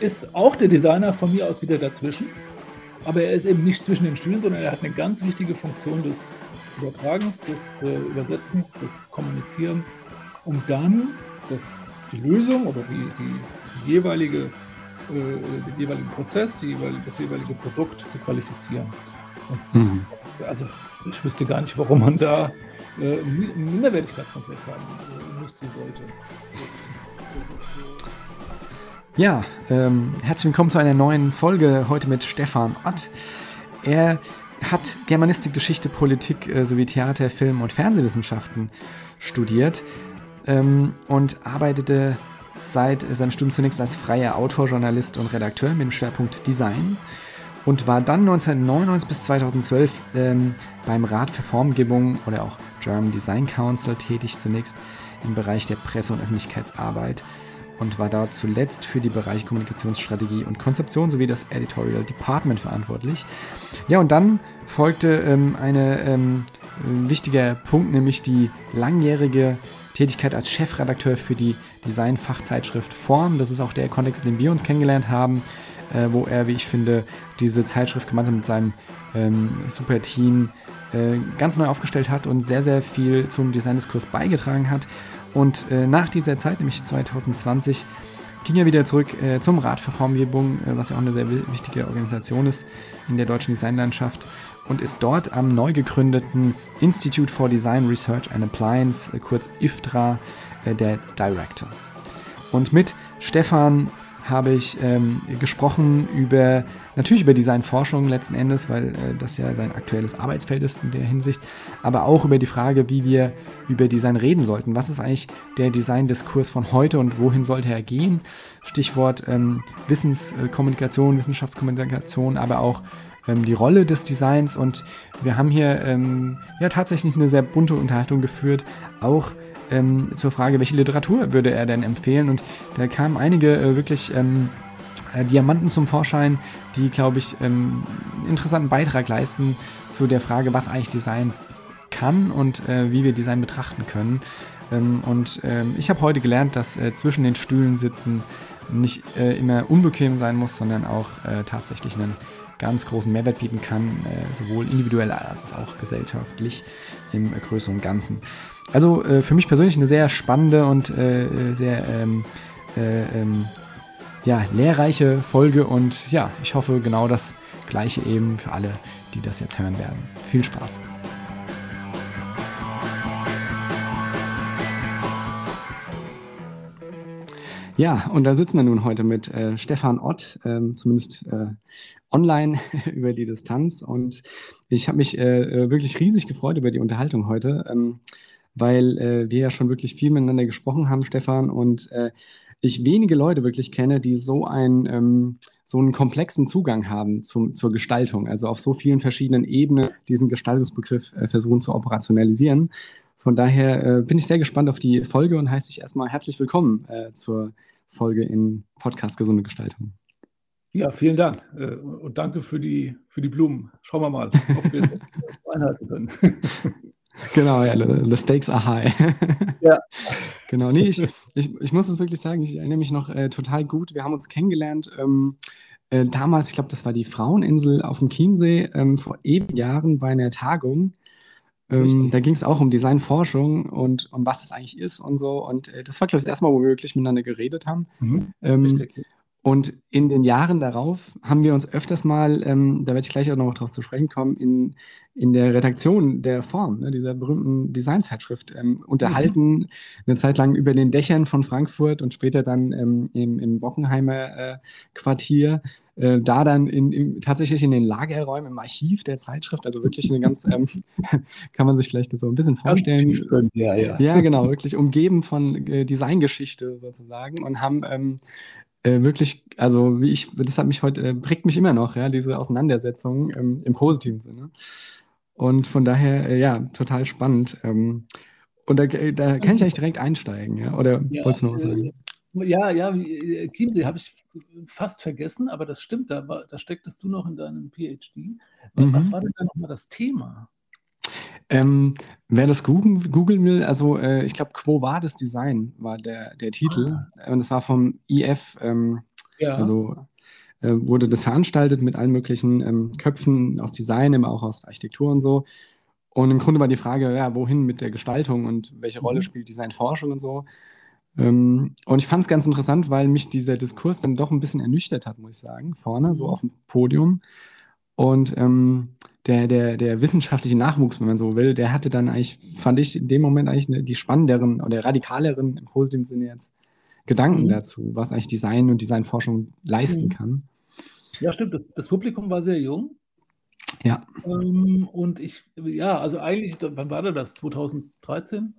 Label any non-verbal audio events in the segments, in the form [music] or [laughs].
ist auch der Designer von mir aus wieder dazwischen. Aber er ist eben nicht zwischen den Stühlen, sondern er hat eine ganz wichtige Funktion des Übertragens, des äh, Übersetzens, des Kommunizierens, um dann das, die Lösung oder die, die, jeweilige, äh, den jeweiligen Prozess, die jeweilige, das jeweilige Produkt zu qualifizieren. Mhm. Also ich wüsste gar nicht, warum man da äh, einen Minderwertigkeitskomplex haben müsste, sollte. Ja, ähm, herzlich willkommen zu einer neuen Folge heute mit Stefan Ott. Er hat Germanistik, Geschichte, Politik äh, sowie Theater, Film und Fernsehwissenschaften studiert ähm, und arbeitete seit seinem Studium zunächst als freier Autor, Journalist und Redakteur mit dem Schwerpunkt Design und war dann 1999 bis 2012 ähm, beim Rat für Formgebung oder auch German Design Council tätig, zunächst im Bereich der Presse- und Öffentlichkeitsarbeit und war dort zuletzt für die Bereiche Kommunikationsstrategie und Konzeption sowie das Editorial Department verantwortlich. Ja, und dann folgte ähm, ein ähm, wichtiger Punkt, nämlich die langjährige Tätigkeit als Chefredakteur für die Design-Fachzeitschrift Form. Das ist auch der Kontext, in dem wir uns kennengelernt haben, äh, wo er, wie ich finde, diese Zeitschrift gemeinsam mit seinem ähm, Super-Team äh, ganz neu aufgestellt hat und sehr, sehr viel zum Designdiskurs beigetragen hat. Und äh, nach dieser Zeit, nämlich 2020, ging er wieder zurück äh, zum Rat für Formgebung, äh, was ja auch eine sehr wichtige Organisation ist in der deutschen Designlandschaft und ist dort am neu gegründeten Institute for Design Research and Appliance, äh, kurz IFTRA, äh, der Director. Und mit Stefan habe ich ähm, gesprochen über, natürlich über Designforschung letzten Endes, weil äh, das ja sein aktuelles Arbeitsfeld ist in der Hinsicht, aber auch über die Frage, wie wir über Design reden sollten. Was ist eigentlich der Designdiskurs von heute und wohin sollte er gehen? Stichwort ähm, Wissenskommunikation, Wissenschaftskommunikation, aber auch ähm, die Rolle des Designs und wir haben hier ähm, ja tatsächlich eine sehr bunte Unterhaltung geführt, auch ähm, zur Frage, welche Literatur würde er denn empfehlen? Und da kamen einige äh, wirklich ähm, äh, Diamanten zum Vorschein, die, glaube ich, ähm, einen interessanten Beitrag leisten zu der Frage, was eigentlich Design kann und äh, wie wir Design betrachten können. Ähm, und ähm, ich habe heute gelernt, dass äh, zwischen den Stühlen sitzen nicht äh, immer unbequem sein muss, sondern auch äh, tatsächlich einen ganz großen Mehrwert bieten kann, sowohl individuell als auch gesellschaftlich im größeren Ganzen. Also äh, für mich persönlich eine sehr spannende und äh, sehr ähm, äh, ähm, ja, lehrreiche Folge und ja, ich hoffe genau das gleiche eben für alle, die das jetzt hören werden. Viel Spaß! Ja, und da sitzen wir nun heute mit äh, Stefan Ott, ähm, zumindest äh, online [laughs] über die Distanz. Und ich habe mich äh, äh, wirklich riesig gefreut über die Unterhaltung heute. Ähm, weil äh, wir ja schon wirklich viel miteinander gesprochen haben, Stefan, und äh, ich wenige Leute wirklich kenne, die so, ein, ähm, so einen komplexen Zugang haben zum, zur Gestaltung, also auf so vielen verschiedenen Ebenen diesen Gestaltungsbegriff äh, versuchen zu operationalisieren. Von daher äh, bin ich sehr gespannt auf die Folge und heiße dich erstmal herzlich willkommen zur Folge in Podcast Gesunde Gestaltung. Ja, vielen Dank äh, und danke für die, für die Blumen. Schauen wir mal, ob wir [laughs] es einhalten können. Genau, ja, the stakes are high. Ja. [laughs] genau, nee, ich, ich, ich muss es wirklich sagen, ich erinnere mich noch äh, total gut. Wir haben uns kennengelernt. Ähm, äh, damals, ich glaube, das war die Fraueninsel auf dem Chiemsee, ähm, vor ewigen Jahren bei einer Tagung. Ähm, da ging es auch um Designforschung und um was das eigentlich ist und so. Und äh, das war, glaube ich, das erste Mal, wo wir wirklich miteinander geredet haben. Mhm. Ähm, Richtig. Und in den Jahren darauf haben wir uns öfters mal, ähm, da werde ich gleich auch noch darauf zu sprechen kommen, in, in der Redaktion der Form, ne, dieser berühmten Designzeitschrift, ähm, unterhalten, mhm. eine Zeit lang über den Dächern von Frankfurt und später dann ähm, im, im Bockenheimer äh, Quartier. Äh, da dann in, in, tatsächlich in den Lagerräumen im Archiv der Zeitschrift, also wirklich eine ganz, ähm, [laughs] kann man sich vielleicht so ein bisschen vorstellen. Drin, ja, ja. ja, genau, wirklich umgeben von äh, Designgeschichte sozusagen und haben ähm, äh, wirklich, also wie ich, das hat mich heute, äh, prägt mich immer noch, ja, diese Auseinandersetzung ähm, im positiven Sinne. Und von daher, äh, ja, total spannend. Ähm, und da, äh, da kann ich eigentlich direkt einsteigen, ja? Oder ja, wolltest du noch was sagen? Äh, ja, ja, Chiemsee habe ich fast vergessen, aber das stimmt, da, war, da stecktest du noch in deinem PhD. Mhm. Was war denn da nochmal das Thema? Ähm, wer das googeln, googeln will, also äh, ich glaube, Quo Vadis Design war der, der Titel. Ah. Und das war vom IF, ähm, ja. also äh, wurde das veranstaltet mit allen möglichen ähm, Köpfen aus Design, aber auch aus Architektur und so. Und im Grunde war die Frage, ja, wohin mit der Gestaltung und welche Rolle mhm. spielt Designforschung und so. Ähm, und ich fand es ganz interessant, weil mich dieser Diskurs dann doch ein bisschen ernüchtert hat, muss ich sagen, vorne, mhm. so auf dem Podium. Und ähm, der, der, der wissenschaftliche Nachwuchs, wenn man so will, der hatte dann eigentlich, fand ich in dem Moment eigentlich eine, die spannenderen oder radikaleren, im positiven Sinne jetzt, Gedanken mhm. dazu, was eigentlich Design und Designforschung leisten mhm. kann. Ja, stimmt. Das, das, Publikum war sehr jung. Ja. Ähm, und ich, ja, also eigentlich, wann war das? 2013?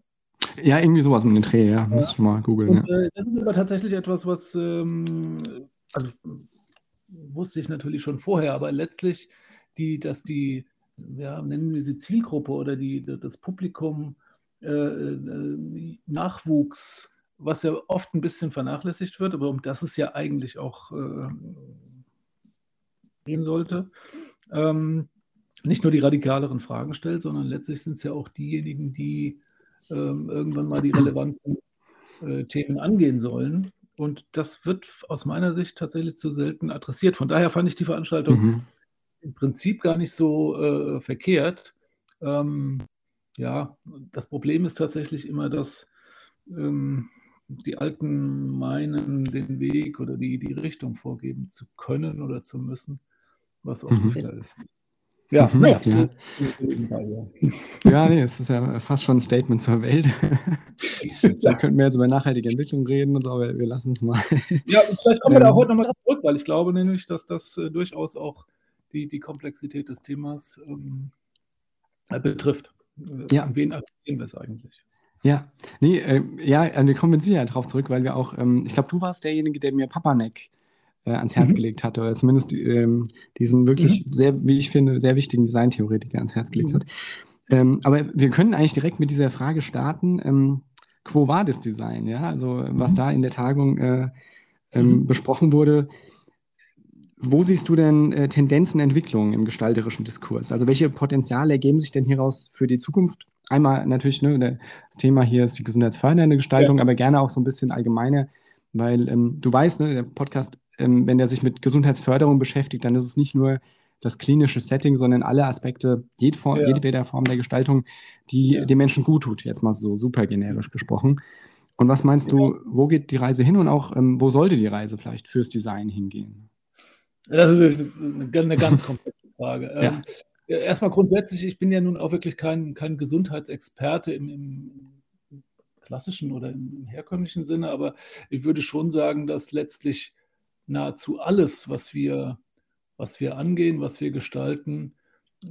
Ja, irgendwie sowas mit dem Dreh, ja. ja. Muss ich mal googeln. ja. äh, das ist aber tatsächlich etwas, was, ähm, also wusste ich natürlich schon vorher, aber letztlich, die, dass die, ja, nennen wir sie Zielgruppe oder die, das Publikum äh, äh, Nachwuchs, was ja oft ein bisschen vernachlässigt wird, aber um das es ja eigentlich auch äh, gehen sollte, ähm, nicht nur die radikaleren Fragen stellt, sondern letztlich sind es ja auch diejenigen, die ähm, irgendwann mal die relevanten äh, Themen angehen sollen. Und das wird aus meiner Sicht tatsächlich zu selten adressiert. Von daher fand ich die Veranstaltung mhm. Im Prinzip gar nicht so äh, verkehrt. Ähm, ja, das Problem ist tatsächlich immer, dass ähm, die Alten meinen, den Weg oder die, die Richtung vorgeben zu können oder zu müssen, was oft mhm. Fehler ist. Ja, mhm, ja. ja. ja, nee, es ist ja fast schon ein Statement zur Welt. [laughs] da könnten wir jetzt über nachhaltige Entwicklung reden und so, aber wir lassen es mal. Ja, vielleicht kommen wir da heute nochmal zurück, weil ich glaube nämlich, dass das äh, durchaus auch die, die Komplexität des Themas ähm, äh, betrifft. Äh, ja. An wen adressieren wir es eigentlich? Ja, nee, äh, ja, also wir kommen mit Sicherheit drauf zurück, weil wir auch, ähm, ich glaube, du warst derjenige, der mir Papanek äh, ans Herz mhm. gelegt hatte, oder zumindest ähm, diesen wirklich mhm. sehr, wie ich finde, sehr wichtigen Designtheoretiker ans Herz gelegt mhm. hat. Ähm, aber wir können eigentlich direkt mit dieser Frage starten, ähm, quo vadis Design, ja, also was mhm. da in der Tagung äh, ähm, mhm. besprochen wurde. Wo siehst du denn äh, Tendenzen, Entwicklungen im gestalterischen Diskurs? Also welche Potenziale ergeben sich denn hieraus für die Zukunft? Einmal natürlich, ne, das Thema hier ist die gesundheitsfördernde Gestaltung, ja. aber gerne auch so ein bisschen allgemeiner, weil ähm, du weißt, ne, der Podcast ähm, wenn der sich mit Gesundheitsförderung beschäftigt, dann ist es nicht nur das klinische Setting, sondern alle Aspekte jede Form, ja. jedweder Form der Gestaltung, die ja. dem Menschen gut tut, jetzt mal so super generisch gesprochen. Und was meinst du, wo geht die Reise hin und auch ähm, wo sollte die Reise vielleicht fürs Design hingehen? Das ist eine, eine ganz komplexe Frage. ja. ähm, erstmal grundsätzlich, ich bin ja nun auch wirklich kein, kein Gesundheitsexperte im, im klassischen oder im herkömmlichen Sinne, aber ich würde schon sagen, dass letztlich nahezu alles, was wir, was wir angehen, was wir gestalten,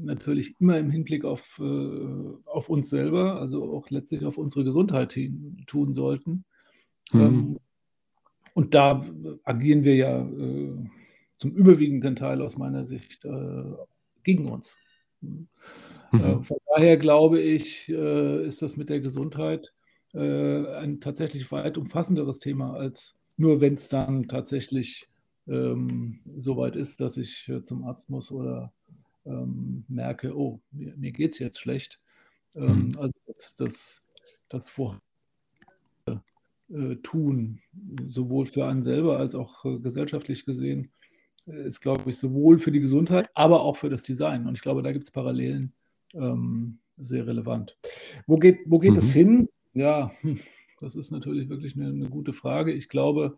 natürlich immer im Hinblick auf, äh, auf uns selber, also auch letztlich auf unsere Gesundheit hin, tun sollten. Mhm. Ähm, und da agieren wir ja äh, zum überwiegenden Teil aus meiner Sicht äh, gegen uns. Mhm. Äh, von daher glaube ich, äh, ist das mit der Gesundheit ein tatsächlich weit umfassenderes Thema als nur wenn es dann tatsächlich ähm, so weit ist, dass ich zum Arzt muss oder ähm, merke, oh, mir, mir geht es jetzt schlecht. Ähm, mhm. Also das, das, das Vor äh, tun, sowohl für einen selber als auch äh, gesellschaftlich gesehen, ist, glaube ich, sowohl für die Gesundheit, aber auch für das Design. Und ich glaube, da gibt es Parallelen ähm, sehr relevant. Wo geht, wo geht mhm. es hin? Ja, das ist natürlich wirklich eine, eine gute Frage. Ich glaube,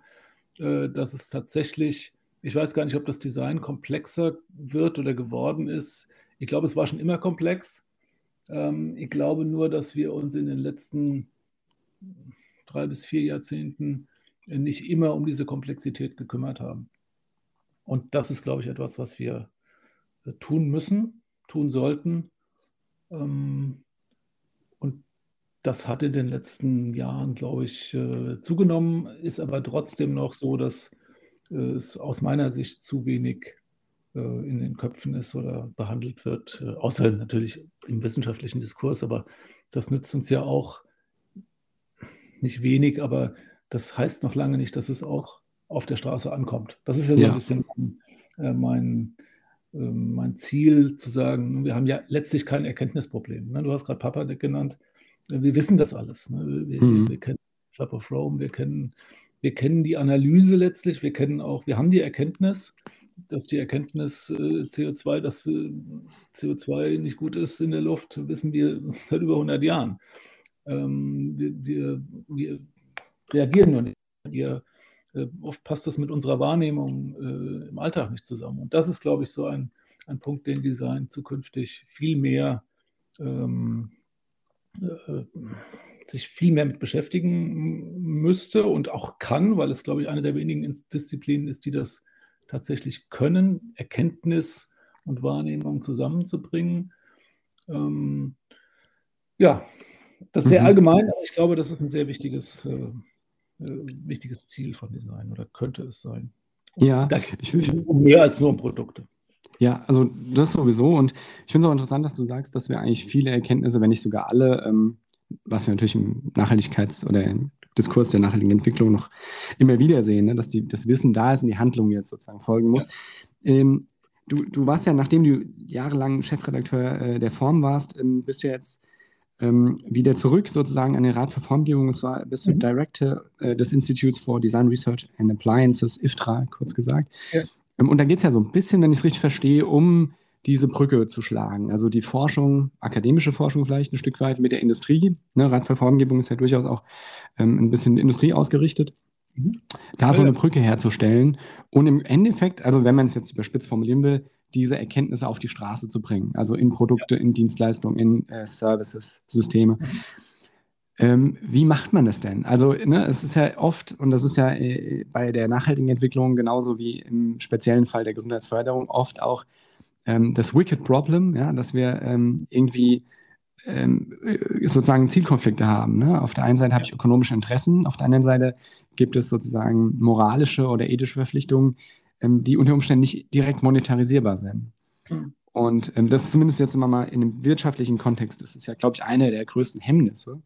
äh, dass es tatsächlich, ich weiß gar nicht, ob das Design komplexer wird oder geworden ist. Ich glaube, es war schon immer komplex. Ähm, ich glaube nur, dass wir uns in den letzten drei bis vier Jahrzehnten nicht immer um diese Komplexität gekümmert haben. Und das ist, glaube ich, etwas, was wir äh, tun müssen, tun sollten. Ähm, das hat in den letzten Jahren, glaube ich, äh, zugenommen, ist aber trotzdem noch so, dass äh, es aus meiner Sicht zu wenig in den Köpfen ist oder behandelt wird, außer natürlich im wissenschaftlichen Diskurs, aber das nützt uns ja auch nicht wenig, aber das heißt noch lange nicht, dass es auch auf der Straße ankommt. Das ist ja so ja. ein bisschen mein, mein, mein, Ziel, zu sagen, wir haben ja letztlich kein Erkenntnisproblem. Ne? Du hast gerade Papa genannt. Wir wissen das alles. Ne? Wir, mhm. wir kennen Club of Rome, wir kennen, wir kennen die Analyse letztlich, wir kennen auch, wir haben die Erkenntnis, dass die Erkenntnis äh, CO2, dass äh, CO2 nicht gut ist in der Luft, wissen wir [laughs] seit über 100 Jahren. Ähm, wir, wir, wir, reagieren nur nicht. Wir, äh, oft passt das mit unserer Wahrnehmung äh, im Alltag nicht zusammen. Und das ist, glaube ich, so ein, ein Punkt, den Design zukünftig viel mehr ähm, äh, sich viel mehr mit beschäftigen müsste und auch kann, weil es, glaube ich, eine der wenigen Disziplinen ist, die das tatsächlich können, Erkenntnis und Wahrnehmung zusammenzubringen. Ähm, ja, das ist sehr mhm. allgemein, aber ich glaube, das ist ein sehr wichtiges, äh, wichtiges Ziel von Design oder könnte es sein. Und ja, ich, ich, um mehr als nur um Produkte. Ja, also das sowieso. Und ich finde es auch interessant, dass du sagst, dass wir eigentlich viele Erkenntnisse, wenn nicht sogar alle, ähm, was wir natürlich im Nachhaltigkeits- oder im Diskurs der nachhaltigen Entwicklung noch immer wieder sehen, ne? dass die, das Wissen da ist und die Handlung jetzt sozusagen folgen muss. Ja. Ähm, du, du warst ja, nachdem du jahrelang Chefredakteur äh, der Form warst, ähm, bist du jetzt ähm, wieder zurück sozusagen an den Rat für Formgebung. Und zwar bist du mhm. Director äh, des Institutes for Design Research and Appliances, IFTRA, kurz gesagt. Ja. Ähm, und da geht es ja so ein bisschen, wenn ich es richtig verstehe, um diese Brücke zu schlagen. Also die Forschung, akademische Forschung vielleicht ein Stück weit mit der Industrie. Ne, Rat für Formgebung ist ja durchaus auch ähm, ein bisschen Industrie ausgerichtet. Mhm. Da so eine Brücke herzustellen und im Endeffekt, also wenn man es jetzt überspitzt formulieren will, diese Erkenntnisse auf die Straße zu bringen, also in Produkte, in Dienstleistungen, in äh, Services, Systeme. Ähm, wie macht man das denn? Also, ne, es ist ja oft, und das ist ja äh, bei der nachhaltigen Entwicklung genauso wie im speziellen Fall der Gesundheitsförderung, oft auch ähm, das Wicked Problem, ja, dass wir ähm, irgendwie ähm, äh, sozusagen Zielkonflikte haben. Ne? Auf der einen Seite habe ich ökonomische Interessen, auf der anderen Seite gibt es sozusagen moralische oder ethische Verpflichtungen, ähm, die unter Umständen nicht direkt monetarisierbar sind. Mhm. Und ähm, das ist zumindest jetzt immer mal in einem wirtschaftlichen Kontext, das ist ja, glaube ich, eine der größten Hemmnisse.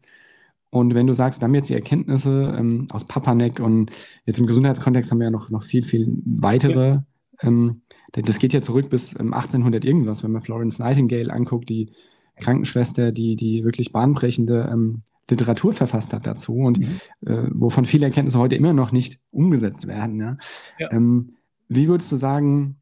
Und wenn du sagst, wir haben jetzt die Erkenntnisse ähm, aus Papanek und jetzt im Gesundheitskontext haben wir ja noch, noch viel, viel weitere ja. ähm, das geht ja zurück bis 1800 ähm, irgendwas, wenn man Florence Nightingale anguckt, die Krankenschwester, die, die wirklich bahnbrechende ähm, Literatur verfasst hat dazu und mhm. äh, wovon viele Erkenntnisse heute immer noch nicht umgesetzt werden. Ja? ja. Ähm, wie würdest du sagen,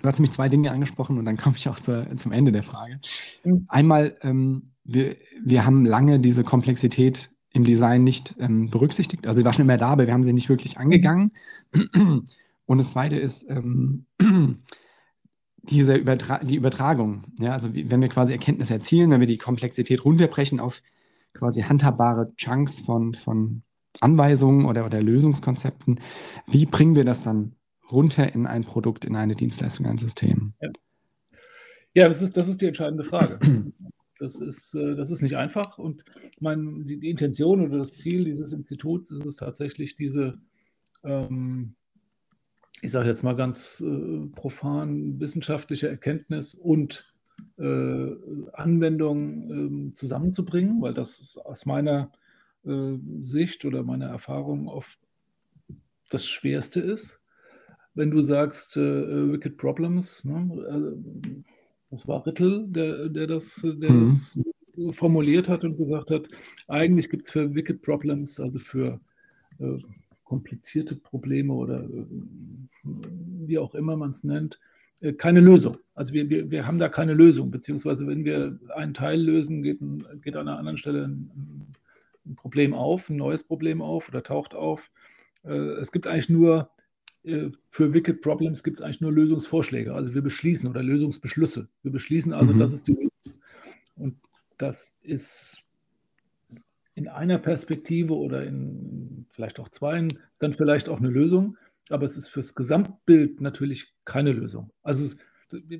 du hast mich zwei Dinge angesprochen und dann komme ich auch zur, zum Ende der Frage. Mhm. Einmal, ähm, wir, wir haben lange diese Komplexität im Design nicht ähm, berücksichtigt. Also sie war schon immer da, aber wir haben sie nicht wirklich angegangen. Und das Zweite ist ähm, diese Übertra die Übertragung. Ja, also wenn wir quasi Erkenntnisse erzielen, wenn wir die Komplexität runterbrechen auf quasi handhabbare Chunks von, von Anweisungen oder, oder Lösungskonzepten, wie bringen wir das dann runter in ein Produkt, in eine Dienstleistung, ein System? Ja, ja das, ist, das ist die entscheidende Frage. Das ist, äh, das ist nicht einfach und mein, die, die Intention oder das Ziel dieses Instituts ist es tatsächlich, diese ähm, ich sage jetzt mal ganz äh, profan, wissenschaftliche Erkenntnis und äh, Anwendung äh, zusammenzubringen, weil das aus meiner äh, Sicht oder meiner Erfahrung oft das Schwerste ist. Wenn du sagst, äh, Wicked Problems, ne, äh, das war Rittel, der, der, das, der mhm. das formuliert hat und gesagt hat, eigentlich gibt es für Wicked Problems, also für komplizierte Probleme oder äh, wie auch immer man es nennt, äh, keine Lösung. Also wir, wir, wir haben da keine Lösung, beziehungsweise wenn wir einen Teil lösen, geht, ein, geht an einer anderen Stelle ein, ein, Problem auf, ein neues Problem auf oder taucht auf. Äh, es gibt eigentlich nur, für Wicked Problems gibt es eigentlich nur Lösungsvorschläge. Also wir beschließen oder Lösungsbeschlüsse. Wir beschließen also, mhm. das ist die Lösung. Und das ist in einer Perspektive oder in vielleicht auch zweien dann vielleicht auch eine Lösung, aber es ist fürs Gesamtbild natürlich keine Lösung. Also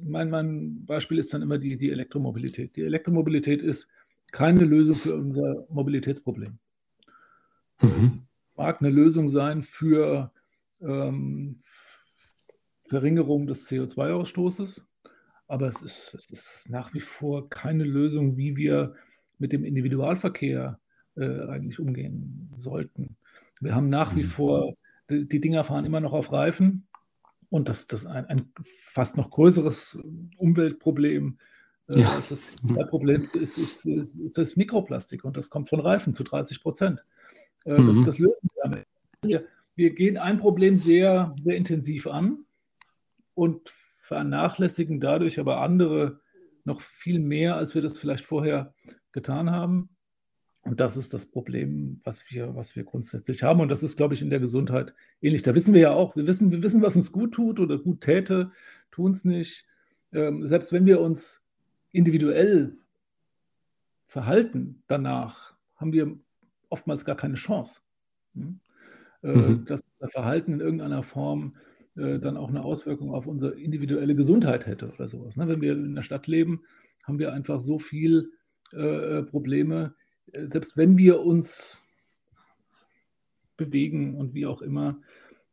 mein, mein, Beispiel ist dann immer die, die Elektromobilität. Die Elektromobilität ist keine Lösung für unser Mobilitätsproblem. Mhm. Es mag eine Lösung sein für ähm, Verringerung des CO2-Ausstoßes. Aber es ist, es ist nach wie vor keine Lösung, wie wir mit dem Individualverkehr äh, eigentlich umgehen sollten. Wir haben nach wie mhm. vor, die, die Dinger fahren immer noch auf Reifen und das, das ein, ein fast noch größeres Umweltproblem äh, ja. als das Problem ist, ist, ist, ist, das Mikroplastik und das kommt von Reifen zu 30 Prozent. Äh, mhm. das, das lösen wir damit. Wir, gehen ein Problem sehr, sehr intensiv an und vernachlässigen dadurch aber andere noch viel mehr, als wir das vielleicht vorher getan haben. Und das ist das Problem, was wir, was wir grundsätzlich haben. Und das ist, glaube ich, in der Gesundheit ähnlich. Da wissen wir ja auch, wir wissen, wir wissen, was uns gut tut oder gut täte, tun es nicht. Ähm, selbst wenn wir uns individuell verhalten danach, haben wir oftmals gar keine Chance. Hm? Äh, mhm. Dass das Verhalten in irgendeiner Form äh, dann auch eine Auswirkung auf unsere individuelle Gesundheit hätte oder sowas. Ne? Wenn wir in der Stadt leben, haben wir einfach so viel äh, Probleme, selbst wenn wir uns bewegen und wie auch immer,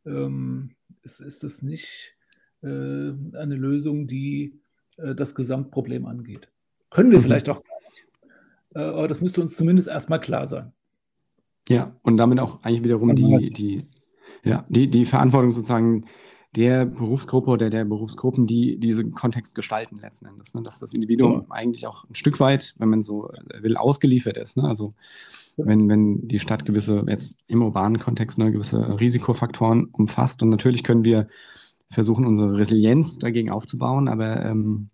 ähm, ist, ist das nicht eine Lösung, die das Gesamtproblem angeht. Können wir mhm. vielleicht auch gar nicht. Aber das müsste uns zumindest erstmal klar sein. Ja, und damit auch eigentlich wiederum die, die, ja, die, die Verantwortung sozusagen der Berufsgruppe oder der Berufsgruppen, die diesen Kontext gestalten letzten Endes. Ne? Dass das Individuum ja. eigentlich auch ein Stück weit, wenn man so will, ausgeliefert ist. Ne? Also wenn, wenn die Stadt gewisse, jetzt im urbanen Kontext, ne, gewisse Risikofaktoren umfasst. Und natürlich können wir versuchen, unsere Resilienz dagegen aufzubauen, aber ähm,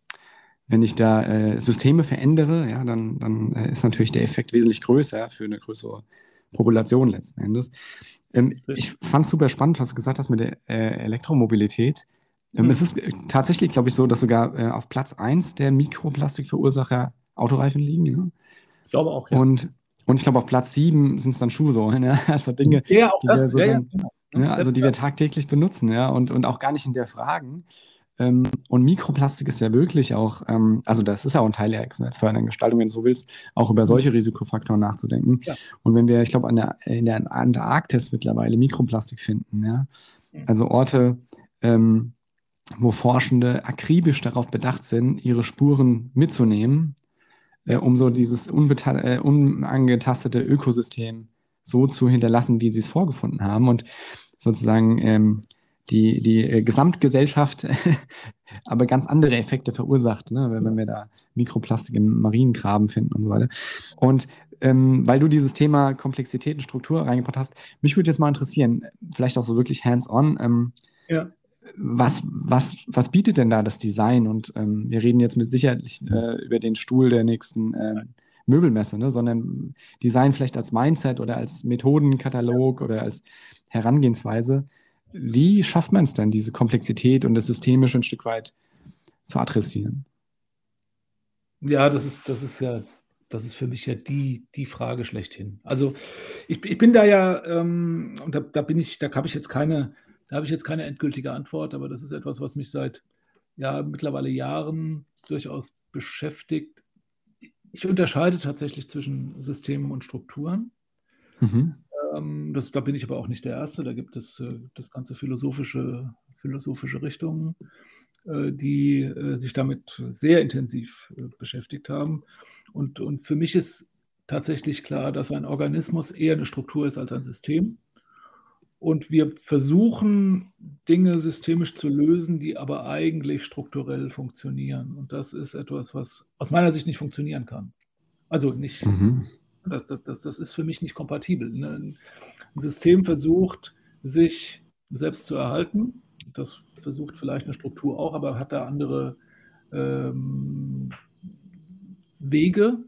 wenn ich da äh, Systeme verändere, ja, dann, dann äh, ist natürlich der Effekt wesentlich größer für eine größere Population letzten Endes. Ähm, ich fand es super spannend, was du gesagt hast mit der äh, Elektromobilität. Ähm, mhm. Es ist äh, tatsächlich, glaube ich, so, dass sogar äh, auf Platz 1 der Mikroplastikverursacher Autoreifen liegen. Ne? Ich glaube auch, ja. Und, und ich glaube, auf Platz 7 sind es dann Schuhsohlen. Ja? [laughs] Also Dinge, ja, auch die das. wir, ja, ja, genau. ja, also die wir tagtäglich benutzen, ja, und, und auch gar nicht in der Fragen. Ähm, und Mikroplastik ist ja wirklich auch, ähm, also das ist ja auch ein Teil der fördernden Gestaltung, wenn du so willst, auch über solche Risikofaktoren nachzudenken. Ja. Und wenn wir, ich glaube, an der, in der Antarktis mittlerweile Mikroplastik finden, ja, also Orte, ähm, wo Forschende akribisch darauf bedacht sind, ihre Spuren mitzunehmen, äh, um so dieses äh, unangetastete Ökosystem so zu hinterlassen, wie sie es vorgefunden haben und sozusagen ähm, die, die äh, Gesamtgesellschaft [laughs] aber ganz andere Effekte verursacht, ne? wenn, wenn wir da Mikroplastik im Mariengraben finden und so weiter. Und ähm, weil du dieses Thema Komplexität und Struktur reingebracht hast, mich würde jetzt mal interessieren, vielleicht auch so wirklich hands-on, ähm, ja. was, was, was bietet denn da das Design? Und ähm, wir reden jetzt mit Sicherheit äh, über den Stuhl der nächsten äh, Möbelmesse, ne? sondern Design vielleicht als Mindset oder als Methodenkatalog oder als Herangehensweise. Wie schafft man es denn, diese Komplexität und das Systemische ein Stück weit zu adressieren? Ja, das ist, das ist ja, das ist für mich ja die, die Frage schlechthin. Also ich, ich bin da ja, ähm, und da, da bin ich, da habe ich jetzt keine, da habe ich jetzt keine endgültige Antwort, aber das ist etwas, was mich seit ja mittlerweile Jahren durchaus beschäftigt. Ich unterscheide tatsächlich zwischen Systemen und Strukturen. Mhm. Ähm, das, da bin ich aber auch nicht der Erste. Da gibt es äh, das ganze philosophische, philosophische Richtungen, äh, die äh, sich damit sehr intensiv äh, beschäftigt haben. Und, und für mich ist tatsächlich klar, dass ein Organismus eher eine Struktur ist als ein System. Und wir versuchen, Dinge systemisch zu lösen, die aber eigentlich strukturell funktionieren. Und das ist etwas, was aus meiner Sicht nicht funktionieren kann. Also nicht, mhm. Das, das, das ist für mich nicht kompatibel. Ne? Ein System versucht, sich selbst zu erhalten. Das versucht vielleicht eine Struktur auch, aber hat da andere ähm, Wege.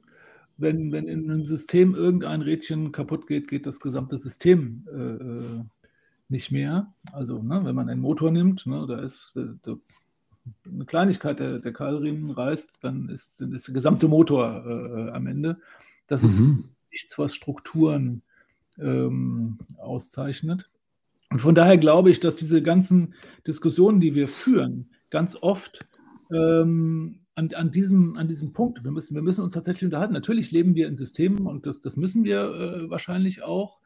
Wenn, wenn in einem System irgendein Rädchen kaputt geht, geht das gesamte System äh, nicht mehr. Also, ne, wenn man einen Motor nimmt, ne, da ist äh, da, eine Kleinigkeit, der, der Keilriemen reißt, dann ist, dann ist der gesamte Motor äh, am Ende. Das mhm. ist nichts, was Strukturen ähm, auszeichnet. Und von daher glaube ich, dass diese ganzen Diskussionen, die wir führen, ganz oft ähm, an, an, diesem, an diesem Punkt, wir müssen, wir müssen uns tatsächlich unterhalten. Natürlich leben wir in Systemen und das, das müssen wir äh, wahrscheinlich auch.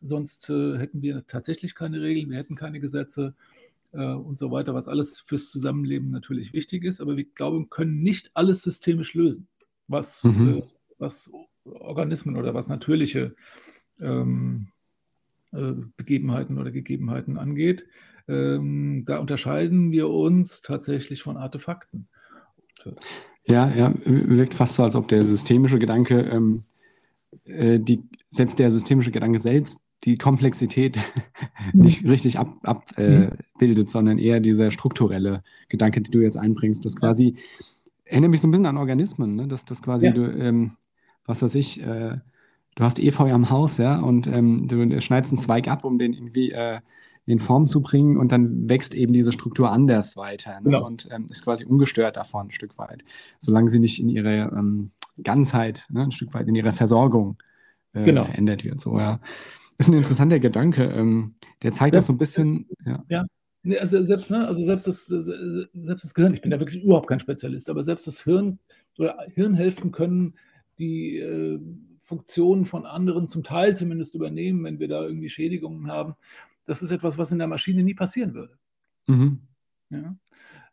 sonst äh, hätten wir tatsächlich keine Regeln, wir hätten keine Gesetze äh, und so weiter, was alles fürs Zusammenleben natürlich wichtig ist. Aber wir glauben, können nicht alles systemisch lösen, was, mhm. äh, was Organismen oder was natürliche ähm, äh, Begebenheiten oder Gegebenheiten angeht. Ähm, da unterscheiden wir uns tatsächlich von Artefakten. Ja, ja, wirkt fast so, als ob der systemische Gedanke, ähm, äh, die, selbst der systemische Gedanke selbst die Komplexität [laughs] mhm. nicht richtig abbildet, ab, äh, mhm. sondern eher dieser strukturelle Gedanke, die du jetzt einbringst, das quasi erinnert mich so ein bisschen an Organismen, ne? dass das quasi, ja. du, ähm, was weiß ich, äh, du hast Efeu am Haus, ja, und ähm, du schneidest einen Zweig ab, um den irgendwie äh, in Form zu bringen und dann wächst eben diese Struktur anders weiter ne? genau. und ähm, ist quasi ungestört davon ein Stück weit, solange sie nicht in ihrer ähm, Ganzheit, ne, ein Stück weit in ihrer Versorgung äh, genau. verändert wird. So, ja. Ist ein interessanter Gedanke. Ähm, der zeigt ja, auch so ein bisschen. Ja. ja. Also selbst, ne, also selbst das, selbst das Gehirn, ich bin da wirklich überhaupt kein Spezialist, aber selbst das Hirn oder Hirnhälften können die äh, Funktionen von anderen zum Teil zumindest übernehmen, wenn wir da irgendwie Schädigungen haben. Das ist etwas, was in der Maschine nie passieren würde. Mhm. Ja?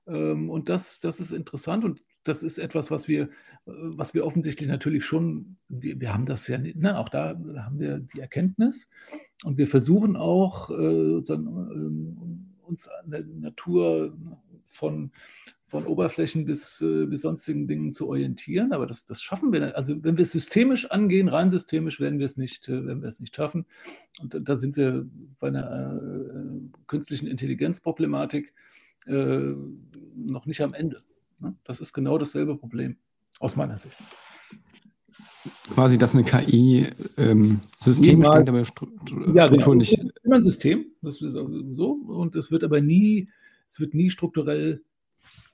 Ähm, und das, das ist interessant und das ist etwas, was wir, was wir offensichtlich natürlich schon, wir, wir haben das ja, ne, auch da haben wir die Erkenntnis und wir versuchen auch äh, uns an der Natur von, von Oberflächen bis, äh, bis sonstigen Dingen zu orientieren, aber das, das schaffen wir nicht. Also wenn wir es systemisch angehen, rein systemisch, werden wir es nicht, äh, werden wir es nicht schaffen. Und da sind wir bei einer äh, künstlichen Intelligenzproblematik äh, noch nicht am Ende. Ne? Das ist genau dasselbe Problem, aus meiner Sicht. Quasi, dass eine KI ähm, systemisch denkt, aber Struktur ja, genau. nicht. Es ist immer ein System, das ist so, und es wird aber nie, es wird nie strukturell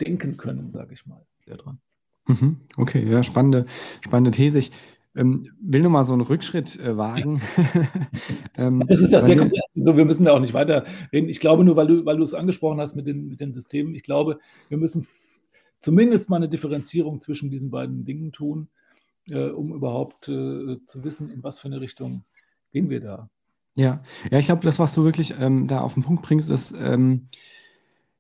denken können, sage ich mal, dran. Mhm. Okay, ja, spannende, spannende These. Ich ähm, will nur mal so einen Rückschritt äh, wagen. [laughs] ähm, das ist ja sehr komplex. So, wir müssen da auch nicht weiter reden. Ich glaube nur, weil du, weil du es angesprochen hast mit den, mit den Systemen, ich glaube, wir müssen zumindest mal eine Differenzierung zwischen diesen beiden Dingen tun, äh, um überhaupt äh, zu wissen, in was für eine Richtung gehen wir da. Ja, ja, ich glaube, das, was du wirklich ähm, da auf den Punkt bringst, ist, ähm,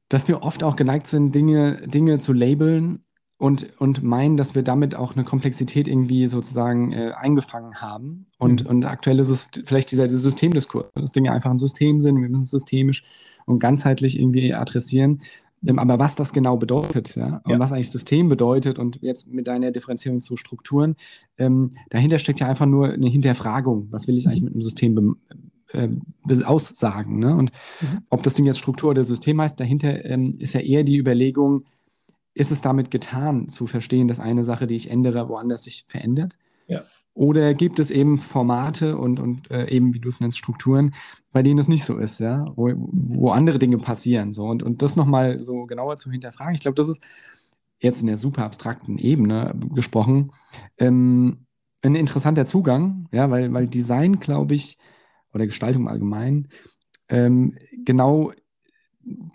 dass wir oft auch geneigt sind, Dinge, Dinge zu labeln und, und meinen, dass wir damit auch eine Komplexität irgendwie sozusagen äh, eingefangen haben. Und, mhm. und aktuell ist es vielleicht dieser, dieser Systemdiskurs, dass Dinge einfach ein System sind, wir müssen es systemisch und ganzheitlich irgendwie adressieren. Ähm, aber was das genau bedeutet, ja, und ja. was eigentlich System bedeutet und jetzt mit deiner Differenzierung zu Strukturen, ähm, dahinter steckt ja einfach nur eine Hinterfragung. Was will ich eigentlich mit einem System äh, aussagen? Ne? Und mhm. ob das Ding jetzt Struktur oder System heißt, dahinter ähm, ist ja eher die Überlegung, ist es damit getan, zu verstehen, dass eine Sache, die ich ändere, woanders sich verändert? Ja. Oder gibt es eben Formate und, und äh, eben, wie du es nennst, Strukturen, bei denen es nicht so ist, ja, wo, wo andere Dinge passieren. So. Und, und das nochmal so genauer zu hinterfragen, ich glaube, das ist jetzt in der super abstrakten Ebene gesprochen, ähm, ein interessanter Zugang, ja, weil, weil Design, glaube ich, oder Gestaltung allgemein, ähm, genau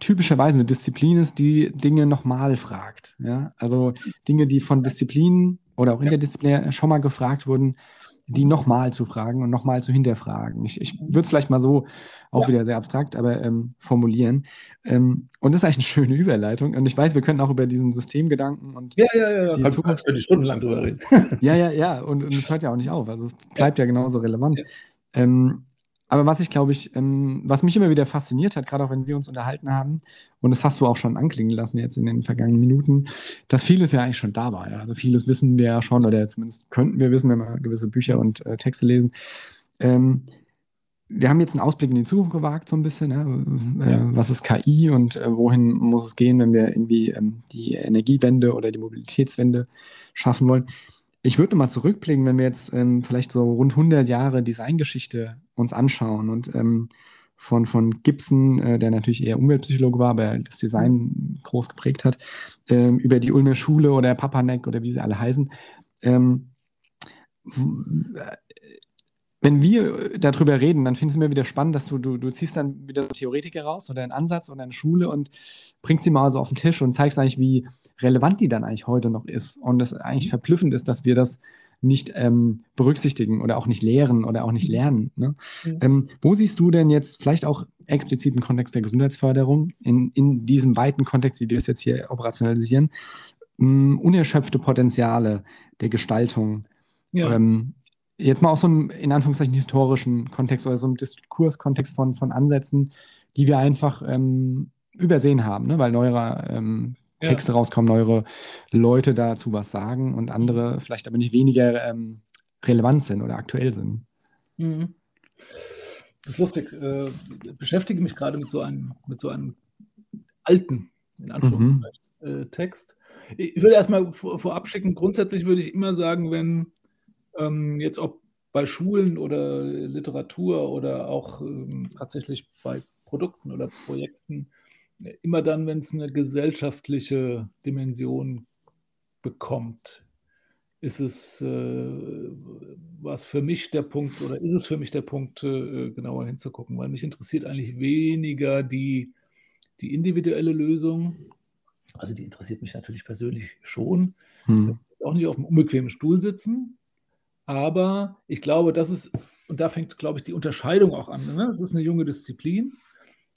typischerweise eine Disziplin ist, die Dinge nochmal fragt. Ja? Also Dinge, die von Disziplinen oder auch interdisziplinär schon mal gefragt wurden, die nochmal zu fragen und nochmal zu hinterfragen. Ich, ich würde es vielleicht mal so, auch ja. wieder sehr abstrakt, aber ähm, formulieren. Ähm, und das ist eigentlich eine schöne Überleitung. Und ich weiß, wir können auch über diesen Systemgedanken und ja, ja, ja, die ja. Zukunft stundenlang drüber reden. ja, ja, ja. Und, es hört ja auch nicht auf. Also es bleibt ja, ja genauso relevant. Ähm, aber was ich glaube ich, ähm, was mich immer wieder fasziniert hat, gerade auch wenn wir uns unterhalten haben, und das hast du auch schon anklingen lassen jetzt in den vergangenen Minuten, dass vieles ja eigentlich schon da war. Ja? Also vieles wissen wir ja schon, oder zumindest könnten wir wissen, wenn wir gewisse Bücher und äh, Texte lesen. Ähm, wir haben jetzt einen Ausblick in die Zukunft gewagt, so ein bisschen. Ja? Äh, was ist KI und äh, wohin muss es gehen, wenn wir irgendwie ähm, die Energiewende oder die Mobilitätswende schaffen wollen? Ich würde mal zurückblicken, wenn wir jetzt ähm, vielleicht so rund 100 Jahre Designgeschichte uns anschauen und ähm, von, von Gibson, äh, der natürlich eher Umweltpsychologe war, aber das Design groß geprägt hat, ähm, über die Ulmer Schule oder Papanek oder wie sie alle heißen. Ähm, wenn wir darüber reden, dann finde ich es immer wieder spannend, dass du, du, du ziehst dann wieder Theoretiker raus oder einen Ansatz oder eine Schule und bringst sie mal so auf den Tisch und zeigst eigentlich, wie relevant die dann eigentlich heute noch ist. Und das eigentlich verblüffend ist, dass wir das nicht ähm, berücksichtigen oder auch nicht lehren oder auch nicht lernen. Ne? Mhm. Ähm, wo siehst du denn jetzt vielleicht auch explizit im Kontext der Gesundheitsförderung, in, in diesem weiten Kontext, wie wir es jetzt hier operationalisieren, mh, hm, unerschöpfte Potenziale der Gestaltung? Ja. Ähm, jetzt mal aus so einem, in Anführungszeichen, historischen Kontext oder so einem Diskurskontext von, von Ansätzen, die wir einfach ähm, übersehen haben, ne? weil neuere ähm, Texte ja. rauskommen, neuere Leute dazu was sagen und andere vielleicht aber nicht weniger ähm, relevant sind oder aktuell sind. Mhm. Das ist lustig. Äh, beschäftige mich gerade mit so einem, mit so einem alten, in Anführungszeichen, mhm. äh, Text. Ich würde erstmal vor, vorab schicken, grundsätzlich würde ich immer sagen, wenn ähm, jetzt ob bei Schulen oder Literatur oder auch ähm, tatsächlich bei Produkten oder Projekten immer dann, wenn es eine gesellschaftliche Dimension bekommt, ist es äh, was für mich der Punkt oder ist es für mich der Punkt, äh, genauer hinzugucken, weil mich interessiert eigentlich weniger die, die individuelle Lösung. Also die interessiert mich natürlich persönlich schon. Hm. Auch nicht auf einem unbequemen Stuhl sitzen. Aber ich glaube, das ist, und da fängt, glaube ich, die Unterscheidung auch an. Ne? Es ist eine junge Disziplin.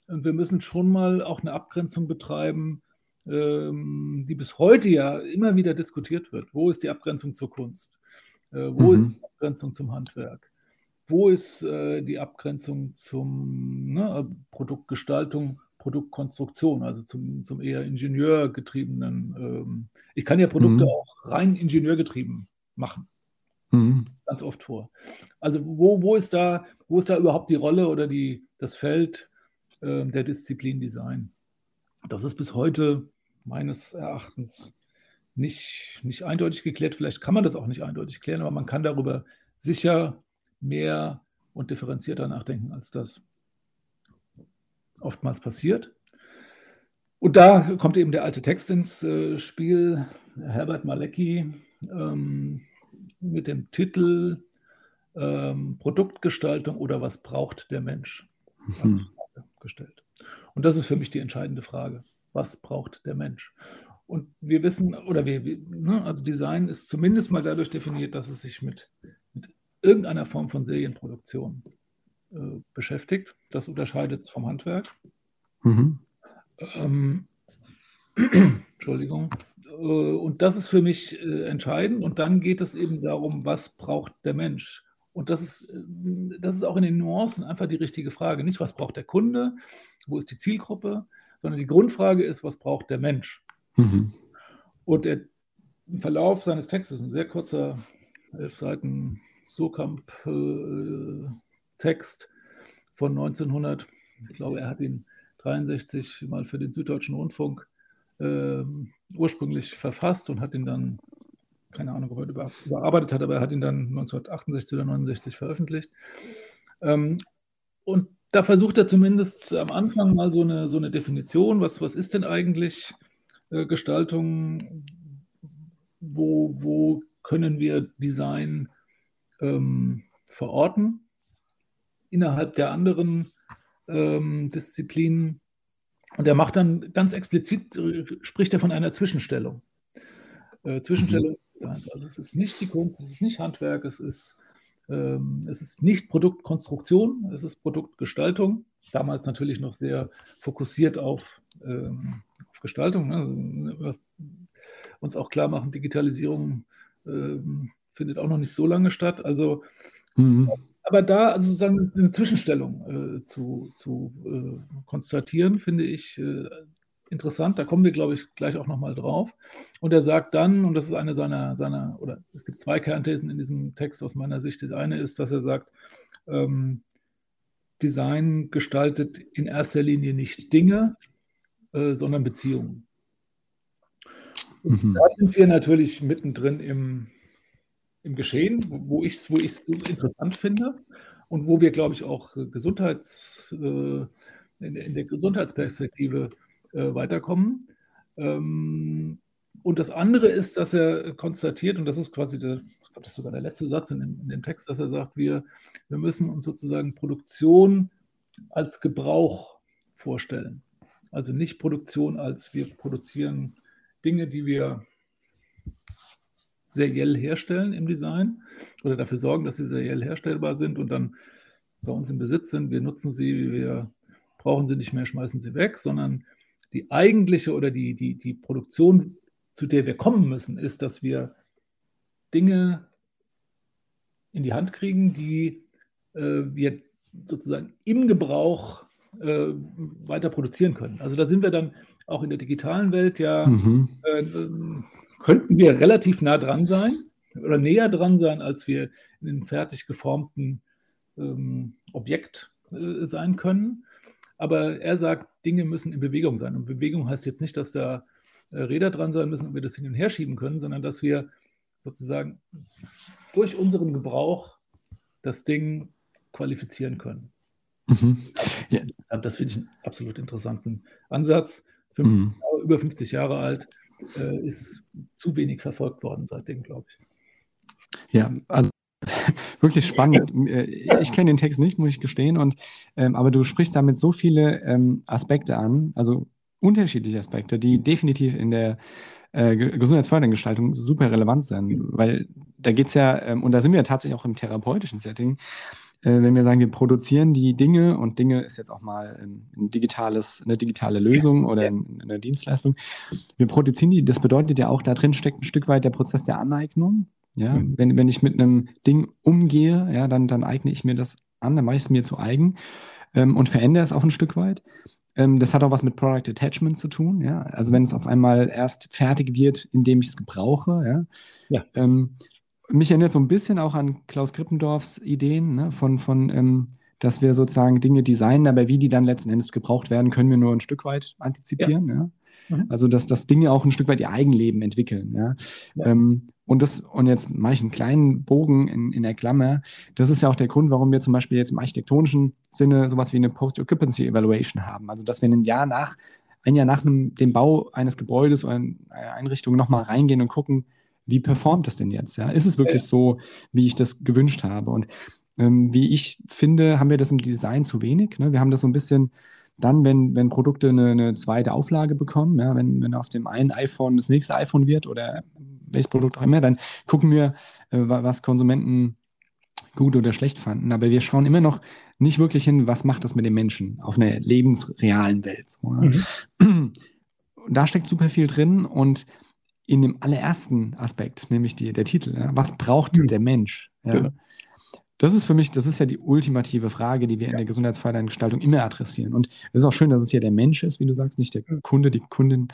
Und wir müssen schon mal auch eine Abgrenzung betreiben, ähm, die bis heute ja immer wieder diskutiert wird. Wo ist die Abgrenzung zur Kunst? Äh, wo mhm. ist die Abgrenzung zum Handwerk? Wo ist äh, die Abgrenzung zum ne, Produktgestaltung, Produktkonstruktion, also zum, zum eher ingenieurgetriebenen? Ähm, ich kann ja Produkte mhm. auch rein ingenieurgetrieben machen. Mhm. Ganz oft vor. Also wo, wo, ist da, wo ist da überhaupt die Rolle oder die, das Feld äh, der Disziplin Design. Das ist bis heute meines Erachtens nicht, nicht eindeutig geklärt. Vielleicht kann man das auch nicht eindeutig klären, aber man kann darüber sicher mehr und differenzierter nachdenken, als das oftmals passiert. Und da kommt eben der alte Text ins äh, Spiel, Herbert Malecki ähm, mit dem Titel ähm, Produktgestaltung oder was braucht der Mensch? Mhm gestellt. Und das ist für mich die entscheidende Frage. Was braucht der Mensch? Und wir wissen, oder wir, ne, also Design ist zumindest mal dadurch definiert, dass es sich mit, mit irgendeiner Form von Serienproduktion äh, beschäftigt. Das unterscheidet es vom Handwerk. Mhm. Ähm, [clears throat] Entschuldigung. Äh, und das ist für mich äh, entscheidend. Und dann geht es eben darum, was braucht der Mensch? Und das ist, äh, das ist auch in den Nuancen einfach die richtige Frage. Nicht, was braucht der Kunde, wo ist die Zielgruppe, sondern die Grundfrage ist, was braucht der Mensch? Mhm. Und der Verlauf seines Textes, ein sehr kurzer, elf Seiten Surkamp-Text von 1900, ich glaube, er hat ihn 63 mal für den Süddeutschen Rundfunk äh, ursprünglich verfasst und hat ihn dann keine Ahnung, ob er über, überarbeitet hat, aber er hat ihn dann 1968 oder 69 veröffentlicht. Ähm, und da versucht er zumindest am Anfang mal so eine, so eine Definition, was, was ist denn eigentlich äh, Gestaltung, wo, wo können wir Design ähm, verorten innerhalb der anderen ähm, Disziplinen. Und er macht dann ganz explizit, äh, spricht er von einer Zwischenstellung. Äh, Zwischenstellung mhm. Also es ist nicht die Kunst, es ist nicht Handwerk, es ist, ähm, es ist nicht Produktkonstruktion, es ist Produktgestaltung. Damals natürlich noch sehr fokussiert auf, ähm, auf Gestaltung. Ne? Uns auch klar machen, Digitalisierung ähm, findet auch noch nicht so lange statt. Also, mhm. aber da also sozusagen eine Zwischenstellung äh, zu, zu äh, konstatieren, finde ich äh, interessant, da kommen wir, glaube ich, gleich auch nochmal drauf. Und er sagt dann, und das ist eine seiner, seiner, oder es gibt zwei Kernthesen in diesem Text aus meiner Sicht. Das eine ist, dass er sagt, ähm, Design gestaltet in erster Linie nicht Dinge, äh, sondern Beziehungen. Mhm. Da sind wir natürlich mittendrin im, im Geschehen, wo ich es wo so interessant finde und wo wir, glaube ich, auch Gesundheits, äh, in, in der Gesundheitsperspektive äh, weiterkommen. Ähm, und das andere ist, dass er konstatiert, und das ist quasi der, ich glaube, das ist sogar der letzte Satz in dem, in dem Text, dass er sagt, wir, wir müssen uns sozusagen Produktion als Gebrauch vorstellen. Also nicht Produktion als wir produzieren Dinge, die wir seriell herstellen im Design oder dafür sorgen, dass sie seriell herstellbar sind und dann bei uns im Besitz sind. Wir nutzen sie, wir brauchen sie nicht mehr, schmeißen sie weg, sondern die eigentliche oder die, die, die Produktion, zu der wir kommen müssen, ist, dass wir Dinge in die Hand kriegen, die äh, wir sozusagen im Gebrauch äh, weiter produzieren können. Also da sind wir dann auch in der digitalen Welt ja, mhm. äh, könnten wir relativ nah dran sein oder näher dran sein, als wir in einem fertig geformten ähm, Objekt äh, sein können. Aber er sagt, Dinge müssen in Bewegung sein. Und Bewegung heißt jetzt nicht, dass da äh, Räder dran sein müssen und wir das hin und her schieben können, sondern dass wir sozusagen durch unseren Gebrauch das Ding qualifizieren können. Mhm. Ja. Das finde ich einen absolut interessanten Ansatz. 50 mhm. Jahre, über 50 Jahre alt, äh, ist zu wenig verfolgt worden seitdem, glaube ich. Ja, also wirklich spannend. Äh, ich kenne den Text nicht, muss ich gestehen, und, ähm, aber du sprichst damit so viele ähm, Aspekte an, also unterschiedliche Aspekte, die definitiv in der äh, gesundheitsfördernden Gestaltung super relevant sind, weil da geht es ja, ähm, und da sind wir tatsächlich auch im therapeutischen Setting, äh, wenn wir sagen, wir produzieren die Dinge und Dinge ist jetzt auch mal ein, digitales, eine digitale Lösung oder eine Dienstleistung. Wir produzieren die, das bedeutet ja auch, da drin steckt ein Stück weit der Prozess der Aneignung. Ja, mhm. wenn, wenn ich mit einem Ding umgehe, ja, dann, dann eigne ich mir das an, dann mache ich es mir zu eigen ähm, und verändere es auch ein Stück weit. Ähm, das hat auch was mit Product Attachment zu tun, ja. Also wenn es auf einmal erst fertig wird, indem ich es gebrauche, ja. ja. Ähm, mich erinnert so ein bisschen auch an Klaus Krippendorfs Ideen ne, von, von ähm, dass wir sozusagen Dinge designen, aber wie die dann letzten Endes gebraucht werden, können wir nur ein Stück weit antizipieren. Ja. ja? Mhm. Also dass, dass Dinge auch ein Stück weit ihr Eigenleben entwickeln. Ja? ja. Ähm, und das, und jetzt mache ich einen kleinen Bogen in, in der Klammer. Das ist ja auch der Grund, warum wir zum Beispiel jetzt im architektonischen Sinne sowas wie eine Post-Occupancy Evaluation haben. Also dass wir ein Jahr nach, ein Jahr nach einem, dem Bau eines Gebäudes oder einer Einrichtung nochmal reingehen und gucken, wie performt das denn jetzt? Ja? Ist es wirklich ja. so, wie ich das gewünscht habe? Und ähm, wie ich finde, haben wir das im Design zu wenig. Ne? Wir haben das so ein bisschen dann, wenn, wenn Produkte eine, eine zweite Auflage bekommen, ja, wenn, wenn aus dem einen iPhone das nächste iPhone wird oder welches Produkt auch immer, dann gucken wir, äh, was Konsumenten gut oder schlecht fanden. Aber wir schauen immer noch nicht wirklich hin, was macht das mit den Menschen auf einer lebensrealen Welt. Mhm. Da steckt super viel drin und in dem allerersten Aspekt, nämlich die, der Titel. Ja? Was braucht mhm. der Mensch? Ja? Genau. Das ist für mich, das ist ja die ultimative Frage, die wir ja. in der gesundheitsfördernden Gestaltung immer adressieren. Und es ist auch schön, dass es hier der Mensch ist, wie du sagst, nicht der mhm. Kunde, die Kundin,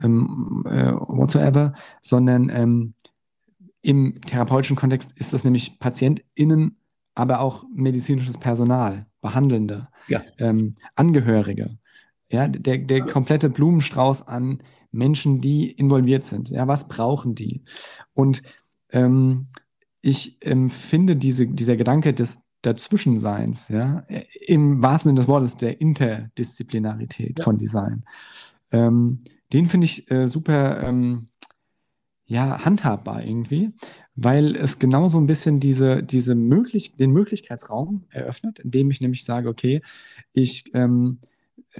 ähm, äh, whatsoever, sondern ähm, im therapeutischen Kontext ist das nämlich PatientInnen, aber auch medizinisches Personal, Behandelnde, ja. ähm, Angehörige. Ja, der, der komplette Blumenstrauß an Menschen, die involviert sind. Ja, was brauchen die? Und ähm, ich ähm, finde diese, dieser Gedanke des Dazwischenseins, ja, im wahrsten Sinne des Wortes der Interdisziplinarität ja. von Design, ähm, den finde ich äh, super ähm, ja, handhabbar irgendwie, weil es genau so ein bisschen diese, diese möglich den Möglichkeitsraum eröffnet, indem ich nämlich sage, okay, ich ähm,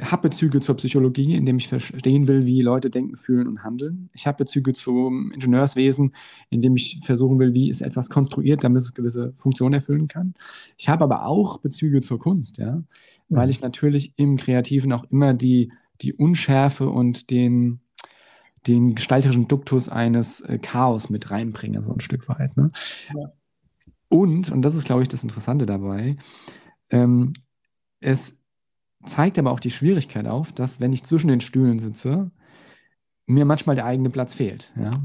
habe Bezüge zur Psychologie, indem ich verstehen will, wie Leute denken, fühlen und handeln. Ich habe Bezüge zum Ingenieurswesen, indem ich versuchen will, wie ist etwas konstruiert, damit es gewisse Funktionen erfüllen kann. Ich habe aber auch Bezüge zur Kunst, ja, weil mhm. ich natürlich im Kreativen auch immer die, die Unschärfe und den, den gestalterischen Duktus eines äh, Chaos mit reinbringe, so ein Stück weit. Ne? Ja. Und, und das ist, glaube ich, das Interessante dabei, ähm, es zeigt aber auch die Schwierigkeit auf, dass wenn ich zwischen den Stühlen sitze, mir manchmal der eigene Platz fehlt. Ja?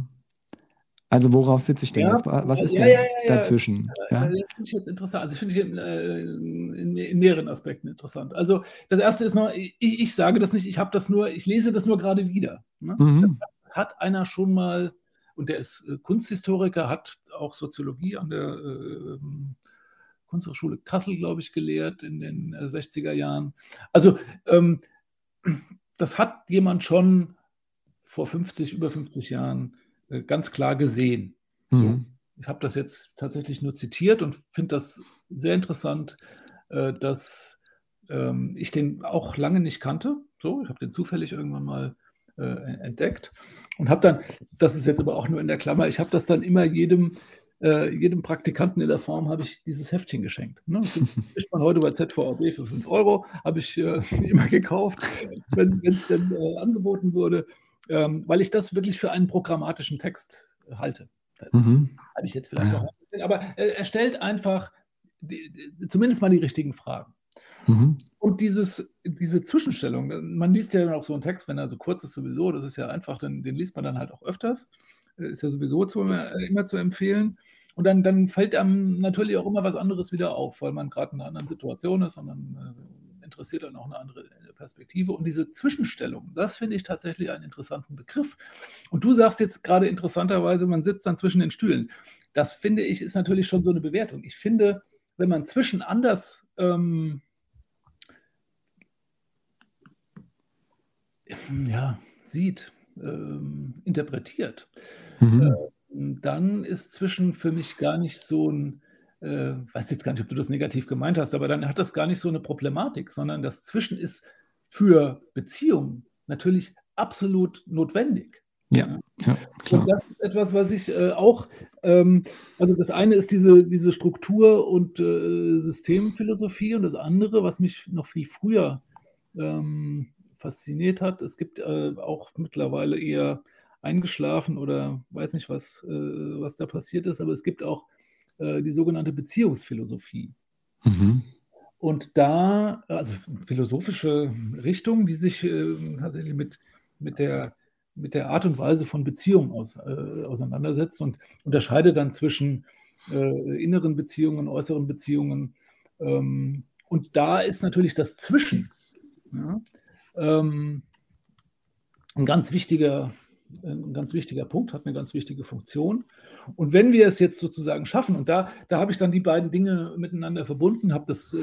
Also worauf sitze ich denn ja, jetzt? Was ist ja, denn dazwischen? Ja? Das finde ich jetzt interessant. Also finde ich in, äh, in, in, mehreren Aspekten interessant. Also das erste ist noch, ich, ich sage das nicht, ich habe das nur, ich lese das nur gerade wieder. Ne? Mhm. Das, das, hat einer schon mal, und der ist äh, Kunsthistoriker, hat auch Soziologie an der äh, Kunsthochschule Kassel, glaube ich, gelehrt in den 60er äh, Jahren. Also ähm, das hat jemand schon vor 50, über 50 Jahren äh, ganz klar gesehen. Mhm. Ich habe das jetzt tatsächlich nur zitiert und finde das sehr interessant, äh, dass ähm, ich den auch lange nicht kannte. So, ich habe den zufällig irgendwann mal äh, entdeckt und habe dann, das ist jetzt aber auch nur in der Klammer, ich habe das dann immer jedem, äh, jedem Praktikanten in der Form habe ich dieses Heftchen geschenkt. Ne? Das [laughs] kriegt man heute bei ZVAB für 5 Euro, habe ich äh, [laughs] immer gekauft, wenn es denn äh, angeboten wurde, ähm, weil ich das wirklich für einen programmatischen Text halte. Mhm. Habe ich jetzt vielleicht ja. bisschen, aber äh, er stellt einfach die, zumindest mal die richtigen Fragen. Mhm. Und dieses, diese Zwischenstellung, man liest ja auch so einen Text, wenn er so kurz ist sowieso, das ist ja einfach, den, den liest man dann halt auch öfters, ist ja sowieso zu, äh, immer zu empfehlen. Und dann, dann fällt einem natürlich auch immer was anderes wieder auf, weil man gerade in einer anderen Situation ist und dann äh, interessiert dann auch eine andere äh, Perspektive. Und diese Zwischenstellung, das finde ich tatsächlich einen interessanten Begriff. Und du sagst jetzt gerade interessanterweise, man sitzt dann zwischen den Stühlen. Das finde ich ist natürlich schon so eine Bewertung. Ich finde, wenn man zwischen anders ähm, ja, sieht, ähm, interpretiert, mhm. äh, dann ist zwischen für mich gar nicht so ein, äh, weiß jetzt gar nicht, ob du das negativ gemeint hast, aber dann hat das gar nicht so eine Problematik, sondern das Zwischen ist für Beziehungen natürlich absolut notwendig. Ja, ja, klar. Und das ist etwas, was ich äh, auch, ähm, also das eine ist diese, diese Struktur- und äh, Systemphilosophie und das andere, was mich noch viel früher ähm, fasziniert hat. Es gibt äh, auch mittlerweile eher eingeschlafen oder weiß nicht, was, äh, was da passiert ist, aber es gibt auch äh, die sogenannte Beziehungsphilosophie. Mhm. Und da, also philosophische Richtung, die sich äh, tatsächlich mit, mit, der, mit der Art und Weise von Beziehungen aus, äh, auseinandersetzt und unterscheidet dann zwischen äh, inneren Beziehungen, äußeren Beziehungen. Ähm, und da ist natürlich das Zwischen. Ja, ähm, ein ganz wichtiger, ein ganz wichtiger Punkt, hat eine ganz wichtige Funktion. Und wenn wir es jetzt sozusagen schaffen, und da, da habe ich dann die beiden Dinge miteinander verbunden, habe das äh,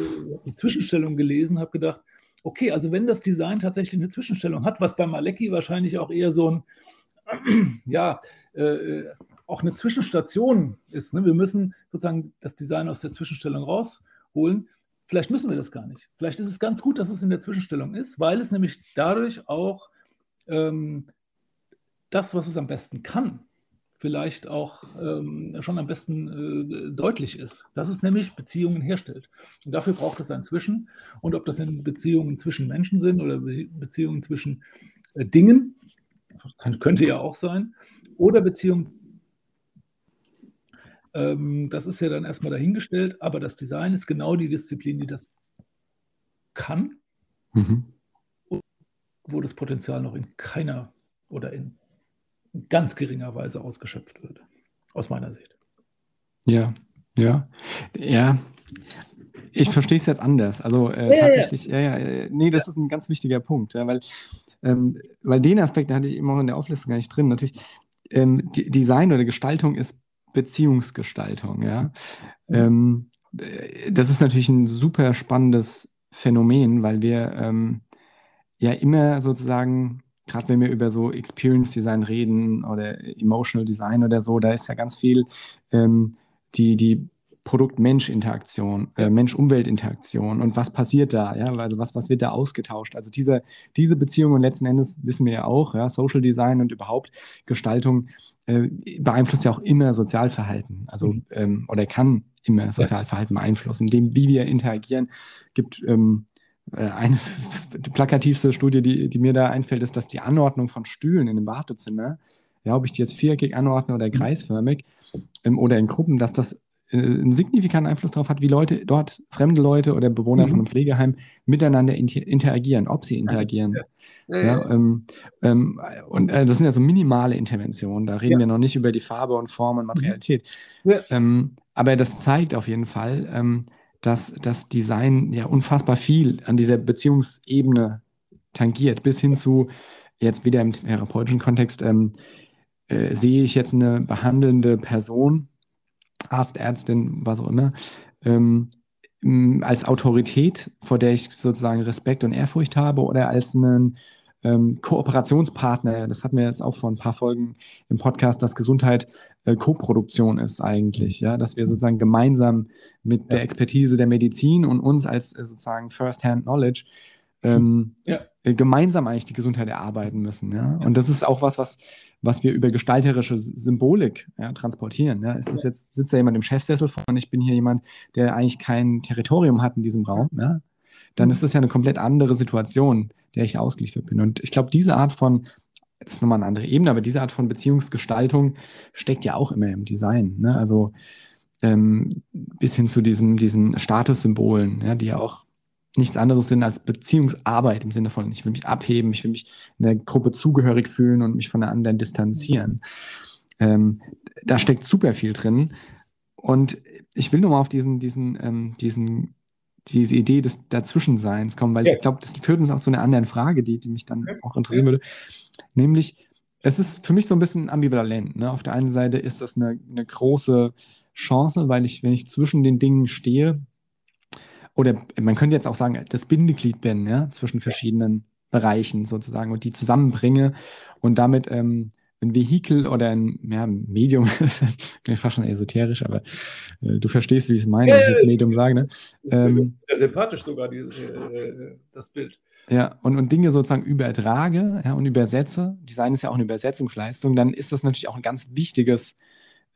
die Zwischenstellung gelesen, habe gedacht, okay, also wenn das Design tatsächlich eine Zwischenstellung hat, was bei Malecki wahrscheinlich auch eher so ein, [clears throat] ja, äh, auch eine Zwischenstation ist. Ne? Wir müssen sozusagen das Design aus der Zwischenstellung rausholen. Vielleicht müssen wir das gar nicht. Vielleicht ist es ganz gut, dass es in der Zwischenstellung ist, weil es nämlich dadurch auch ähm, das, was es am besten kann, vielleicht auch ähm, schon am besten äh, deutlich ist, dass es nämlich Beziehungen herstellt. Und dafür braucht es ein Zwischen. Und ob das in Beziehungen zwischen Menschen sind oder Be Beziehungen zwischen äh, Dingen, kann, könnte ja auch sein, oder Beziehungen ähm, das ist ja dann erstmal dahingestellt, aber das Design ist genau die Disziplin, die das kann, mhm. wo das Potenzial noch in keiner oder in ganz geringer Weise ausgeschöpft wird, aus meiner Sicht. Ja, ja, ja. Ich verstehe es jetzt anders. Also äh, ja, tatsächlich, ja, ja, ja, nee, das ist ein ganz wichtiger Punkt, ja, weil, ähm, weil den Aspekt hatte ich immer auch in der Auflistung gar nicht drin. Natürlich, ähm, Design oder Gestaltung ist Beziehungsgestaltung, ja. Ähm, das ist natürlich ein super spannendes Phänomen, weil wir ähm, ja immer sozusagen, gerade wenn wir über so Experience Design reden oder Emotional Design oder so, da ist ja ganz viel ähm, die, die Produkt-Mensch-Interaktion, äh, Mensch-Umwelt-Interaktion und was passiert da, ja, also was, was wird da ausgetauscht? Also diese, diese Beziehung und letzten Endes wissen wir ja auch, ja, Social Design und überhaupt Gestaltung äh, beeinflusst ja auch immer Sozialverhalten, also mhm. ähm, oder kann immer Sozialverhalten beeinflussen. Dem, wie wir interagieren, gibt ähm, äh, eine [laughs] plakativste Studie, die, die mir da einfällt, ist, dass die Anordnung von Stühlen in einem Wartezimmer, ja, ob ich die jetzt viereckig anordne oder mhm. kreisförmig ähm, oder in Gruppen, dass das einen signifikanten Einfluss darauf hat, wie Leute dort, fremde Leute oder Bewohner mhm. von einem Pflegeheim miteinander interagieren, ob sie interagieren. Ja. Ja, ja, ähm, ähm, und äh, das sind ja so minimale Interventionen, da reden wir noch nicht über die Farbe und Form und mhm. Materialität. Ähm, aber das zeigt auf jeden Fall, ähm, dass das Design ja unfassbar viel an dieser Beziehungsebene tangiert, bis hin zu, jetzt wieder im therapeutischen Kontext, ähm, äh, sehe ich jetzt eine behandelnde Person, Arzt, Ärztin, was auch immer, ähm, als Autorität, vor der ich sozusagen Respekt und Ehrfurcht habe, oder als einen ähm, Kooperationspartner. Das hatten wir jetzt auch vor ein paar Folgen im Podcast, dass Gesundheit äh, Co-Produktion ist eigentlich, ja, dass wir sozusagen gemeinsam mit ja. der Expertise der Medizin und uns als äh, sozusagen First-Hand Knowledge ähm, ja. Äh, gemeinsam eigentlich die Gesundheit erarbeiten müssen. Ja? Und das ist auch was, was, was wir über gestalterische Symbolik ja, transportieren. Ja? Ist das jetzt, sitzt da jemand im Chefsessel vor und ich bin hier jemand, der eigentlich kein Territorium hat in diesem Raum, ja? dann ist das ja eine komplett andere Situation, der ich ausgeliefert bin. Und ich glaube, diese Art von, das ist nochmal eine andere Ebene, aber diese Art von Beziehungsgestaltung steckt ja auch immer im Design. Ne? Also ähm, bis hin zu diesem, diesen Statussymbolen, ja, die ja auch nichts anderes sind als Beziehungsarbeit im Sinne von, ich will mich abheben, ich will mich in der Gruppe zugehörig fühlen und mich von der anderen distanzieren. Ähm, da steckt super viel drin. Und ich will nur mal auf diesen, diesen, ähm, diesen, diese Idee des Dazwischenseins kommen, weil ja. ich glaube, das führt uns auch zu einer anderen Frage, die, die mich dann auch interessieren würde. Nämlich, es ist für mich so ein bisschen ambivalent. Ne? Auf der einen Seite ist das eine, eine große Chance, weil ich, wenn ich zwischen den Dingen stehe, oder man könnte jetzt auch sagen, das Bindeglied bin, ja, zwischen verschiedenen Bereichen sozusagen und die zusammenbringe und damit ähm, ein Vehikel oder ein ja, Medium, [laughs] das ist fast schon esoterisch, aber äh, du verstehst, wie ich es meine, wenn ich jetzt Medium sage. Ne? Ähm, sehr sympathisch sogar, die, äh, das Bild. Ja, und, und Dinge sozusagen übertrage ja, und übersetze. Design ist ja auch eine Übersetzungsleistung, dann ist das natürlich auch ein ganz wichtiges,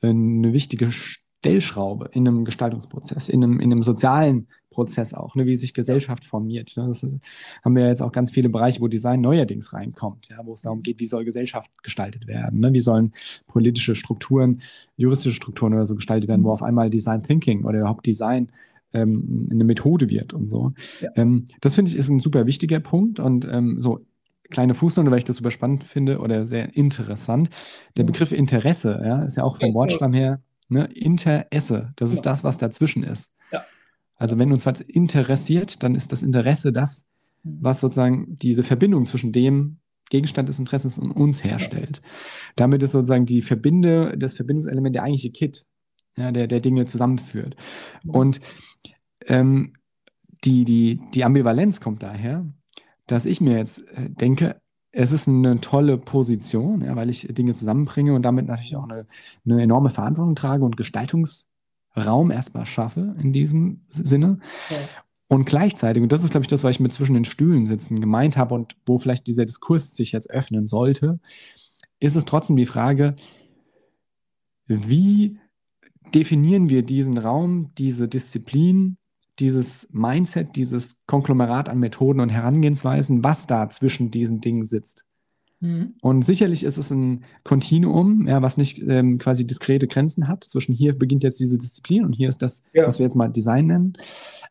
äh, eine wichtige Stellschraube in einem Gestaltungsprozess, in einem, in einem sozialen Prozess auch, ne, wie sich Gesellschaft formiert. Ne? Das ist, haben wir jetzt auch ganz viele Bereiche, wo Design neuerdings reinkommt, ja, wo es darum geht, wie soll Gesellschaft gestaltet werden, ne? wie sollen politische Strukturen, juristische Strukturen oder so gestaltet werden, wo auf einmal Design Thinking oder überhaupt Design ähm, eine Methode wird und so. Ja. Ähm, das finde ich ist ein super wichtiger Punkt und ähm, so kleine Fußnote, weil ich das super spannend finde oder sehr interessant. Der Begriff Interesse ja, ist ja auch vom Wortstamm her ne, Interesse. Das ist genau. das, was dazwischen ist. Ja. Also wenn uns was interessiert, dann ist das Interesse das, mhm. was sozusagen diese Verbindung zwischen dem Gegenstand des Interesses und uns herstellt. Damit ist sozusagen die Verbinde, das Verbindungselement der eigentliche Kit, ja, der, der Dinge zusammenführt. Mhm. Und ähm, die, die, die Ambivalenz kommt daher, dass ich mir jetzt äh, denke, es ist eine tolle Position, ja, weil ich Dinge zusammenbringe und damit natürlich auch eine, eine enorme Verantwortung trage und Gestaltungs- Raum erstmal schaffe in diesem Sinne. Ja. Und gleichzeitig, und das ist, glaube ich, das, was ich mit zwischen den Stühlen sitzen gemeint habe und wo vielleicht dieser Diskurs sich jetzt öffnen sollte, ist es trotzdem die Frage, wie definieren wir diesen Raum, diese Disziplin, dieses Mindset, dieses Konglomerat an Methoden und Herangehensweisen, was da zwischen diesen Dingen sitzt. Mhm. Und sicherlich ist es ein Kontinuum, ja, was nicht ähm, quasi diskrete Grenzen hat. Zwischen hier beginnt jetzt diese Disziplin und hier ist das, ja. was wir jetzt mal Design nennen.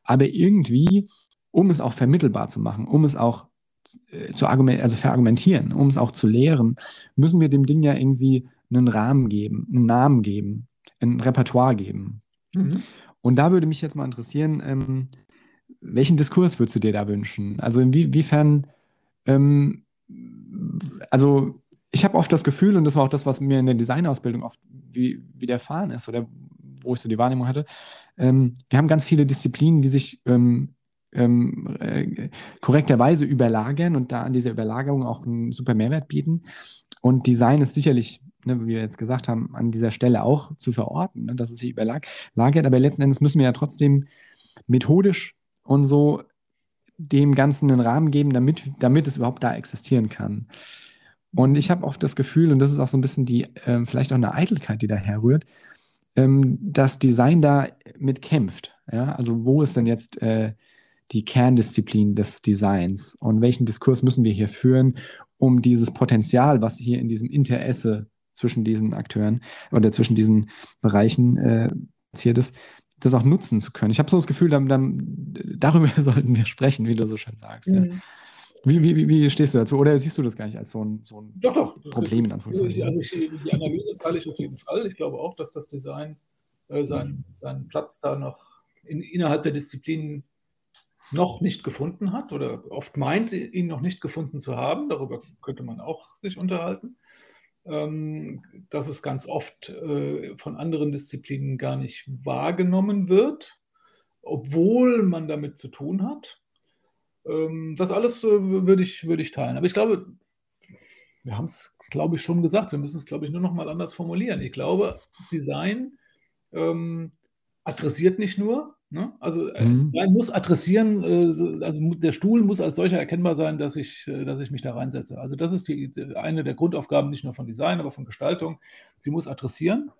Aber irgendwie, um es auch vermittelbar zu machen, um es auch äh, zu argument also verargumentieren, um es auch zu lehren, müssen wir dem Ding ja irgendwie einen Rahmen geben, einen Namen geben, ein Repertoire geben. Mhm. Und da würde mich jetzt mal interessieren, ähm, welchen Diskurs würdest du dir da wünschen? Also inwiefern ähm, also ich habe oft das Gefühl, und das war auch das, was mir in der Designausbildung oft wie, widerfahren ist oder wo ich so die Wahrnehmung hatte, ähm, wir haben ganz viele Disziplinen, die sich ähm, ähm, äh, korrekterweise überlagern und da an dieser Überlagerung auch einen super Mehrwert bieten. Und Design ist sicherlich, ne, wie wir jetzt gesagt haben, an dieser Stelle auch zu verorten, ne, dass es sich überlagert. Aber letzten Endes müssen wir ja trotzdem methodisch und so dem Ganzen einen Rahmen geben, damit, damit es überhaupt da existieren kann. Und ich habe oft das Gefühl, und das ist auch so ein bisschen die, äh, vielleicht auch eine Eitelkeit, die daher rührt, ähm, dass Design da mitkämpft. Ja? Also wo ist denn jetzt äh, die Kerndisziplin des Designs und welchen Diskurs müssen wir hier führen, um dieses Potenzial, was hier in diesem Interesse zwischen diesen Akteuren oder zwischen diesen Bereichen äh, passiert ist, das auch nutzen zu können. Ich habe so das Gefühl, dann, dann, darüber [laughs] sollten wir sprechen, wie du so schön sagst. Mhm. Ja. Wie, wie, wie, stehst du dazu? Oder siehst du das gar nicht als so ein, so ein doch, doch. Problem in Anführungszeichen? Also ich, die Analyse teile ich auf jeden Fall. Ich glaube auch, dass das Design äh, seinen, seinen Platz da noch in, innerhalb der Disziplin noch nicht gefunden hat oder oft meint, ihn noch nicht gefunden zu haben. Darüber könnte man auch sich unterhalten. Ähm, dass es ganz oft äh, von anderen Disziplinen gar nicht wahrgenommen wird, obwohl man damit zu tun hat. Ähm, das alles äh, würde ich, würde ich teilen. Aber ich glaube, wir haben es, glaube ich, schon gesagt, wir müssen es, glaube ich, nur noch mal anders formulieren. Ich glaube, Design ähm, adressiert nicht nur, Ne? Also äh, mhm. Design muss adressieren, äh, also der Stuhl muss als solcher erkennbar sein, dass ich, äh, dass ich mich da reinsetze. Also das ist die, eine der Grundaufgaben nicht nur von Design, aber von Gestaltung. Sie muss adressieren,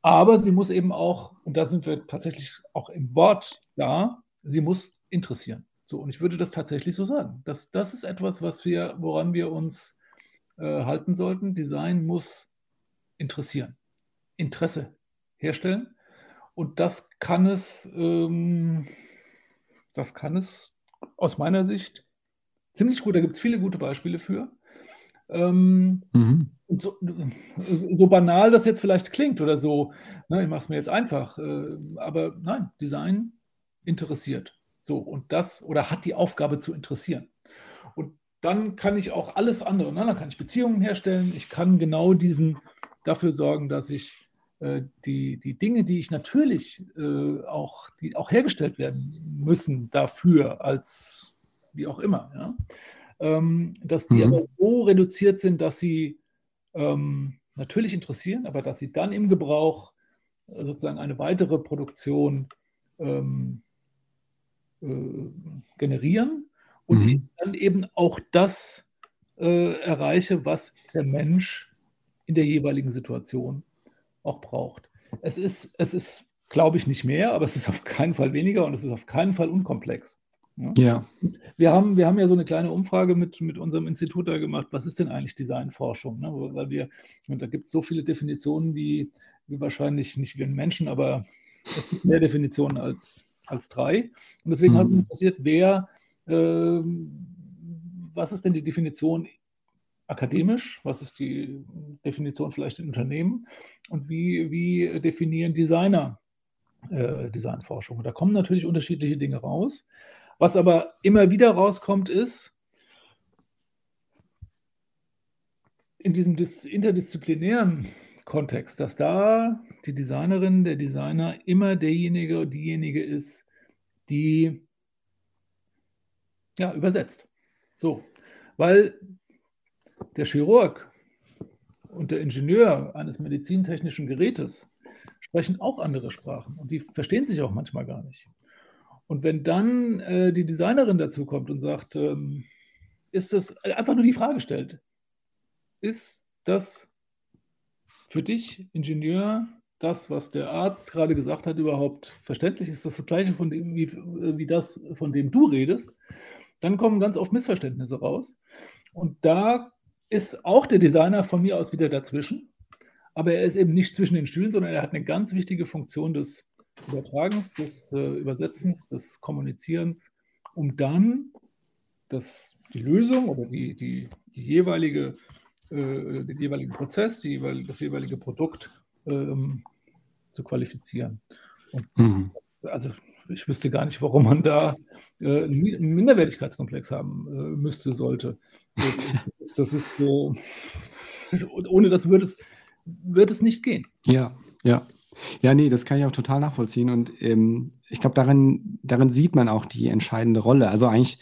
aber sie muss eben auch, und da sind wir tatsächlich auch im Wort da, sie muss interessieren. So, und ich würde das tatsächlich so sagen. Das, das ist etwas, was wir, woran wir uns äh, halten sollten. Design muss interessieren, Interesse herstellen. Und das kann es, ähm, das kann es aus meiner Sicht ziemlich gut. Da gibt es viele gute Beispiele für. Ähm, mhm. so, so, banal das jetzt vielleicht klingt oder so, ne, ich mache es mir jetzt einfach, äh, aber nein, Design interessiert. So, und das oder hat die Aufgabe zu interessieren. Und dann kann ich auch alles andere, ne, dann kann ich Beziehungen herstellen, ich kann genau diesen dafür sorgen, dass ich die, die Dinge, die ich natürlich äh, auch, die auch hergestellt werden müssen dafür, als wie auch immer, ja, ähm, dass die mhm. aber so reduziert sind, dass sie ähm, natürlich interessieren, aber dass sie dann im Gebrauch äh, sozusagen eine weitere Produktion ähm, äh, generieren und mhm. ich dann eben auch das äh, erreiche, was der Mensch in der jeweiligen Situation auch braucht. Es ist, es ist, glaube ich, nicht mehr, aber es ist auf keinen Fall weniger und es ist auf keinen Fall unkomplex. Ja. ja. Wir, haben, wir haben ja so eine kleine Umfrage mit, mit unserem Institut da gemacht. Was ist denn eigentlich Designforschung? Ne? Weil wir, und da gibt es so viele Definitionen, wie, wie wahrscheinlich nicht wie ein Menschen, aber es gibt mehr Definitionen als, als drei. Und deswegen mhm. hat mich interessiert, wer, äh, was ist denn die Definition akademisch? Was ist die Definition vielleicht in Unternehmen? Und wie, wie definieren Designer äh, Designforschung? Da kommen natürlich unterschiedliche Dinge raus. Was aber immer wieder rauskommt, ist, in diesem interdisziplinären Kontext, dass da die Designerin, der Designer immer derjenige diejenige ist, die ja, übersetzt. So, weil der Chirurg und der Ingenieur eines medizintechnischen Gerätes sprechen auch andere Sprachen und die verstehen sich auch manchmal gar nicht. Und wenn dann äh, die Designerin dazu kommt und sagt, ähm, ist das äh, einfach nur die Frage stellt, ist das für dich, Ingenieur, das, was der Arzt gerade gesagt hat, überhaupt verständlich? Ist das das gleiche von dem, wie, wie das, von dem du redest? Dann kommen ganz oft Missverständnisse raus. Und da ist auch der Designer von mir aus wieder dazwischen. Aber er ist eben nicht zwischen den Stühlen, sondern er hat eine ganz wichtige Funktion des Übertragens, des äh, Übersetzens, des Kommunizierens, um dann das, die Lösung oder die, die, die jeweilige, äh, den jeweiligen Prozess, die, das jeweilige Produkt ähm, zu qualifizieren. Und mhm. Also ich wüsste gar nicht, warum man da äh, einen Minderwertigkeitskomplex haben äh, müsste, sollte. [laughs] Das ist so, ohne das wird es, wird es nicht gehen. Ja, ja. Ja, nee, das kann ich auch total nachvollziehen. Und ähm, ich glaube, darin, darin sieht man auch die entscheidende Rolle. Also eigentlich,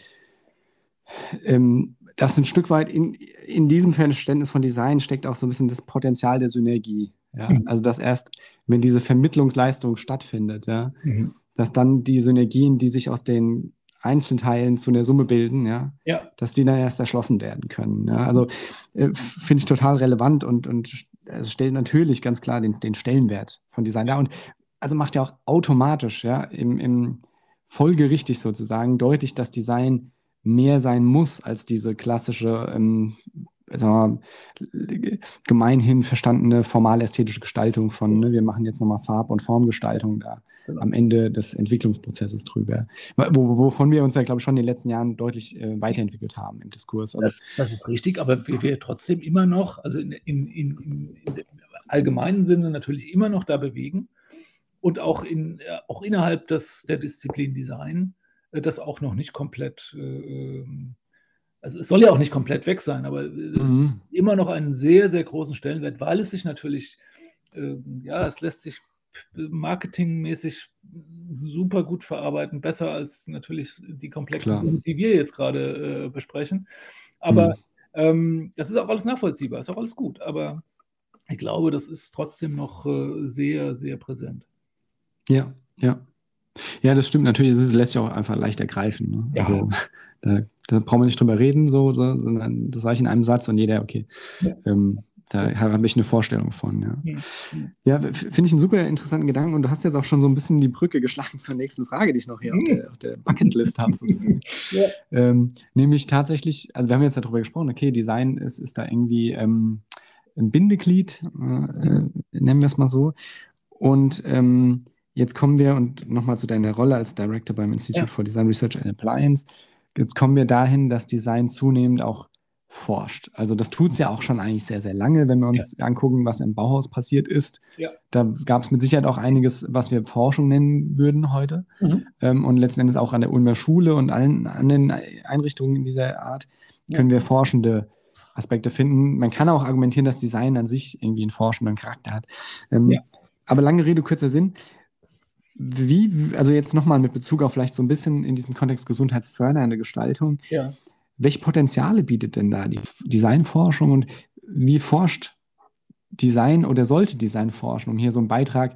ähm, das ein Stück weit in, in diesem Verständnis von Design steckt auch so ein bisschen das Potenzial der Synergie. Ja? Mhm. Also, dass erst, wenn diese Vermittlungsleistung stattfindet, ja, mhm. dass dann die Synergien, die sich aus den Einzelteilen zu einer Summe bilden, ja, ja. dass die dann erst erschlossen werden können. Ja? Also äh, finde ich total relevant und, und also stellt natürlich ganz klar den, den Stellenwert von Design dar und also macht ja auch automatisch, ja, im, im folgerichtig sozusagen deutlich, dass Design mehr sein muss als diese klassische ähm, wir, gemeinhin verstandene formal-ästhetische Gestaltung von, ne, wir machen jetzt nochmal Farb- und Formgestaltung da genau. am Ende des Entwicklungsprozesses drüber. Wo, wovon wir uns ja, glaube ich, schon in den letzten Jahren deutlich äh, weiterentwickelt haben im Diskurs. Also, das, das, ist richtig, aber wir, wir trotzdem immer noch, also in, in, in, in allgemeinen Sinne natürlich immer noch da bewegen und auch, in, äh, auch innerhalb des, der Disziplin Design äh, das auch noch nicht komplett äh, ähm, also es soll ja auch nicht komplett weg sein, aber es mhm. immer noch einen sehr, sehr großen Stellenwert, weil es sich natürlich, äh, ja, es lässt sich marketingmäßig super gut verarbeiten, besser als natürlich die komplexen Dinge, die wir jetzt gerade äh, besprechen. Aber mhm. ähm, das ist auch alles nachvollziehbar, ist auch alles gut, aber ich glaube, das ist trotzdem noch äh, sehr, sehr präsent. Ja, ja. Ja, das stimmt natürlich. Es lässt sich auch einfach leicht ergreifen. Ne? Ja. Also da, da brauchen wir nicht drüber reden, so, so, sondern das sage ich in einem Satz und jeder, okay. Ja. Ähm, da habe ich eine Vorstellung von, ja. Ja, finde ich einen super interessanten Gedanken und du hast jetzt auch schon so ein bisschen die Brücke geschlagen zur nächsten Frage, die ich noch hier auf der, auf der Bucketlist habe. [laughs] ja. ähm, nämlich tatsächlich, also wir haben jetzt darüber gesprochen, okay, Design ist, ist da irgendwie ähm, ein Bindeglied, äh, äh, nennen wir es mal so. Und ähm, jetzt kommen wir, und nochmal zu deiner Rolle als Director beim Institute ja. for Design Research and Appliance, jetzt kommen wir dahin, dass Design zunehmend auch forscht. Also das tut es ja auch schon eigentlich sehr, sehr lange, wenn wir uns ja. angucken, was im Bauhaus passiert ist. Ja. Da gab es mit Sicherheit auch einiges, was wir Forschung nennen würden heute. Mhm. Ähm, und letzten Endes auch an der Ulmer Schule und allen anderen Einrichtungen dieser Art können ja. wir forschende Aspekte finden. Man kann auch argumentieren, dass Design an sich irgendwie einen forschenden Charakter hat. Ähm, aber lange Rede, kurzer Sinn. Wie, also jetzt nochmal mit Bezug auf vielleicht so ein bisschen in diesem Kontext gesundheitsfördernde Gestaltung. Ja welche Potenziale bietet denn da die Designforschung und wie forscht Design oder sollte Design forschen, um hier so einen Beitrag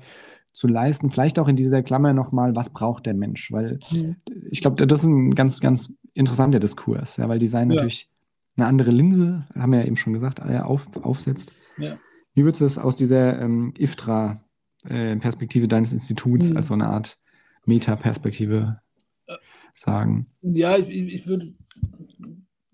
zu leisten? Vielleicht auch in dieser Klammer nochmal, was braucht der Mensch? Weil mhm. ich glaube, das ist ein ganz, ganz interessanter Diskurs, ja, weil Design ja. natürlich eine andere Linse, haben wir ja eben schon gesagt, äh, auf, aufsetzt. Ja. Wie würdest du das aus dieser ähm, IFTRA-Perspektive äh, deines Instituts mhm. als so eine Art Metaperspektive äh, sagen? Ja, ich, ich würde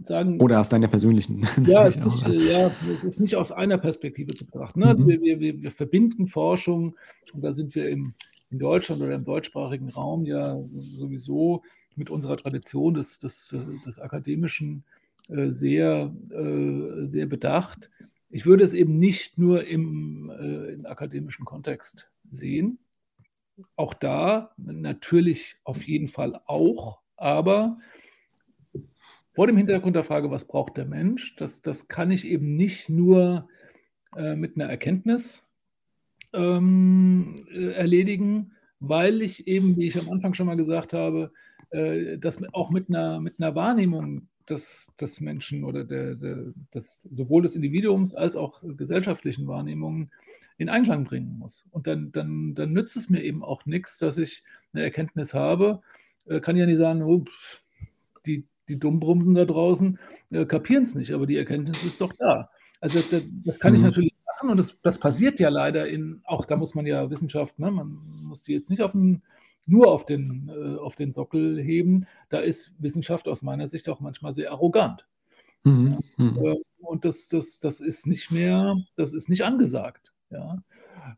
sagen. Oder aus deiner persönlichen. [laughs] Ja, es ist, nicht, äh, ja, es ist nicht aus einer Perspektive zu betrachten. Ne? Mhm. Wir, wir, wir, verbinden Forschung, und da sind wir im, in Deutschland oder im deutschsprachigen Raum ja sowieso mit unserer Tradition des, des, des Akademischen äh, sehr, äh, sehr bedacht. Ich würde es eben nicht nur im, äh, im akademischen Kontext sehen. Auch da natürlich auf jeden Fall auch, aber vor dem Hintergrund der Frage, was braucht der Mensch, das, das kann ich eben nicht nur äh, mit einer Erkenntnis ähm, äh, erledigen, weil ich eben, wie ich am Anfang schon mal gesagt habe, äh, das auch mit einer, mit einer Wahrnehmung des, des Menschen oder der, der, des, sowohl des Individuums als auch gesellschaftlichen Wahrnehmungen in Einklang bringen muss. Und dann, dann, dann nützt es mir eben auch nichts, dass ich eine Erkenntnis habe. Äh, kann ja nicht sagen, oh, die, die Dummbrumsen da draußen äh, kapieren es nicht, aber die Erkenntnis ist doch da. Also das, das kann mhm. ich natürlich machen und das, das, passiert ja leider in, auch da muss man ja Wissenschaft, ne, man muss die jetzt nicht auf den, nur auf den, äh, auf den Sockel heben. Da ist Wissenschaft aus meiner Sicht auch manchmal sehr arrogant. Mhm. Ja, äh, und das, das, das ist nicht mehr, das ist nicht angesagt. Ja.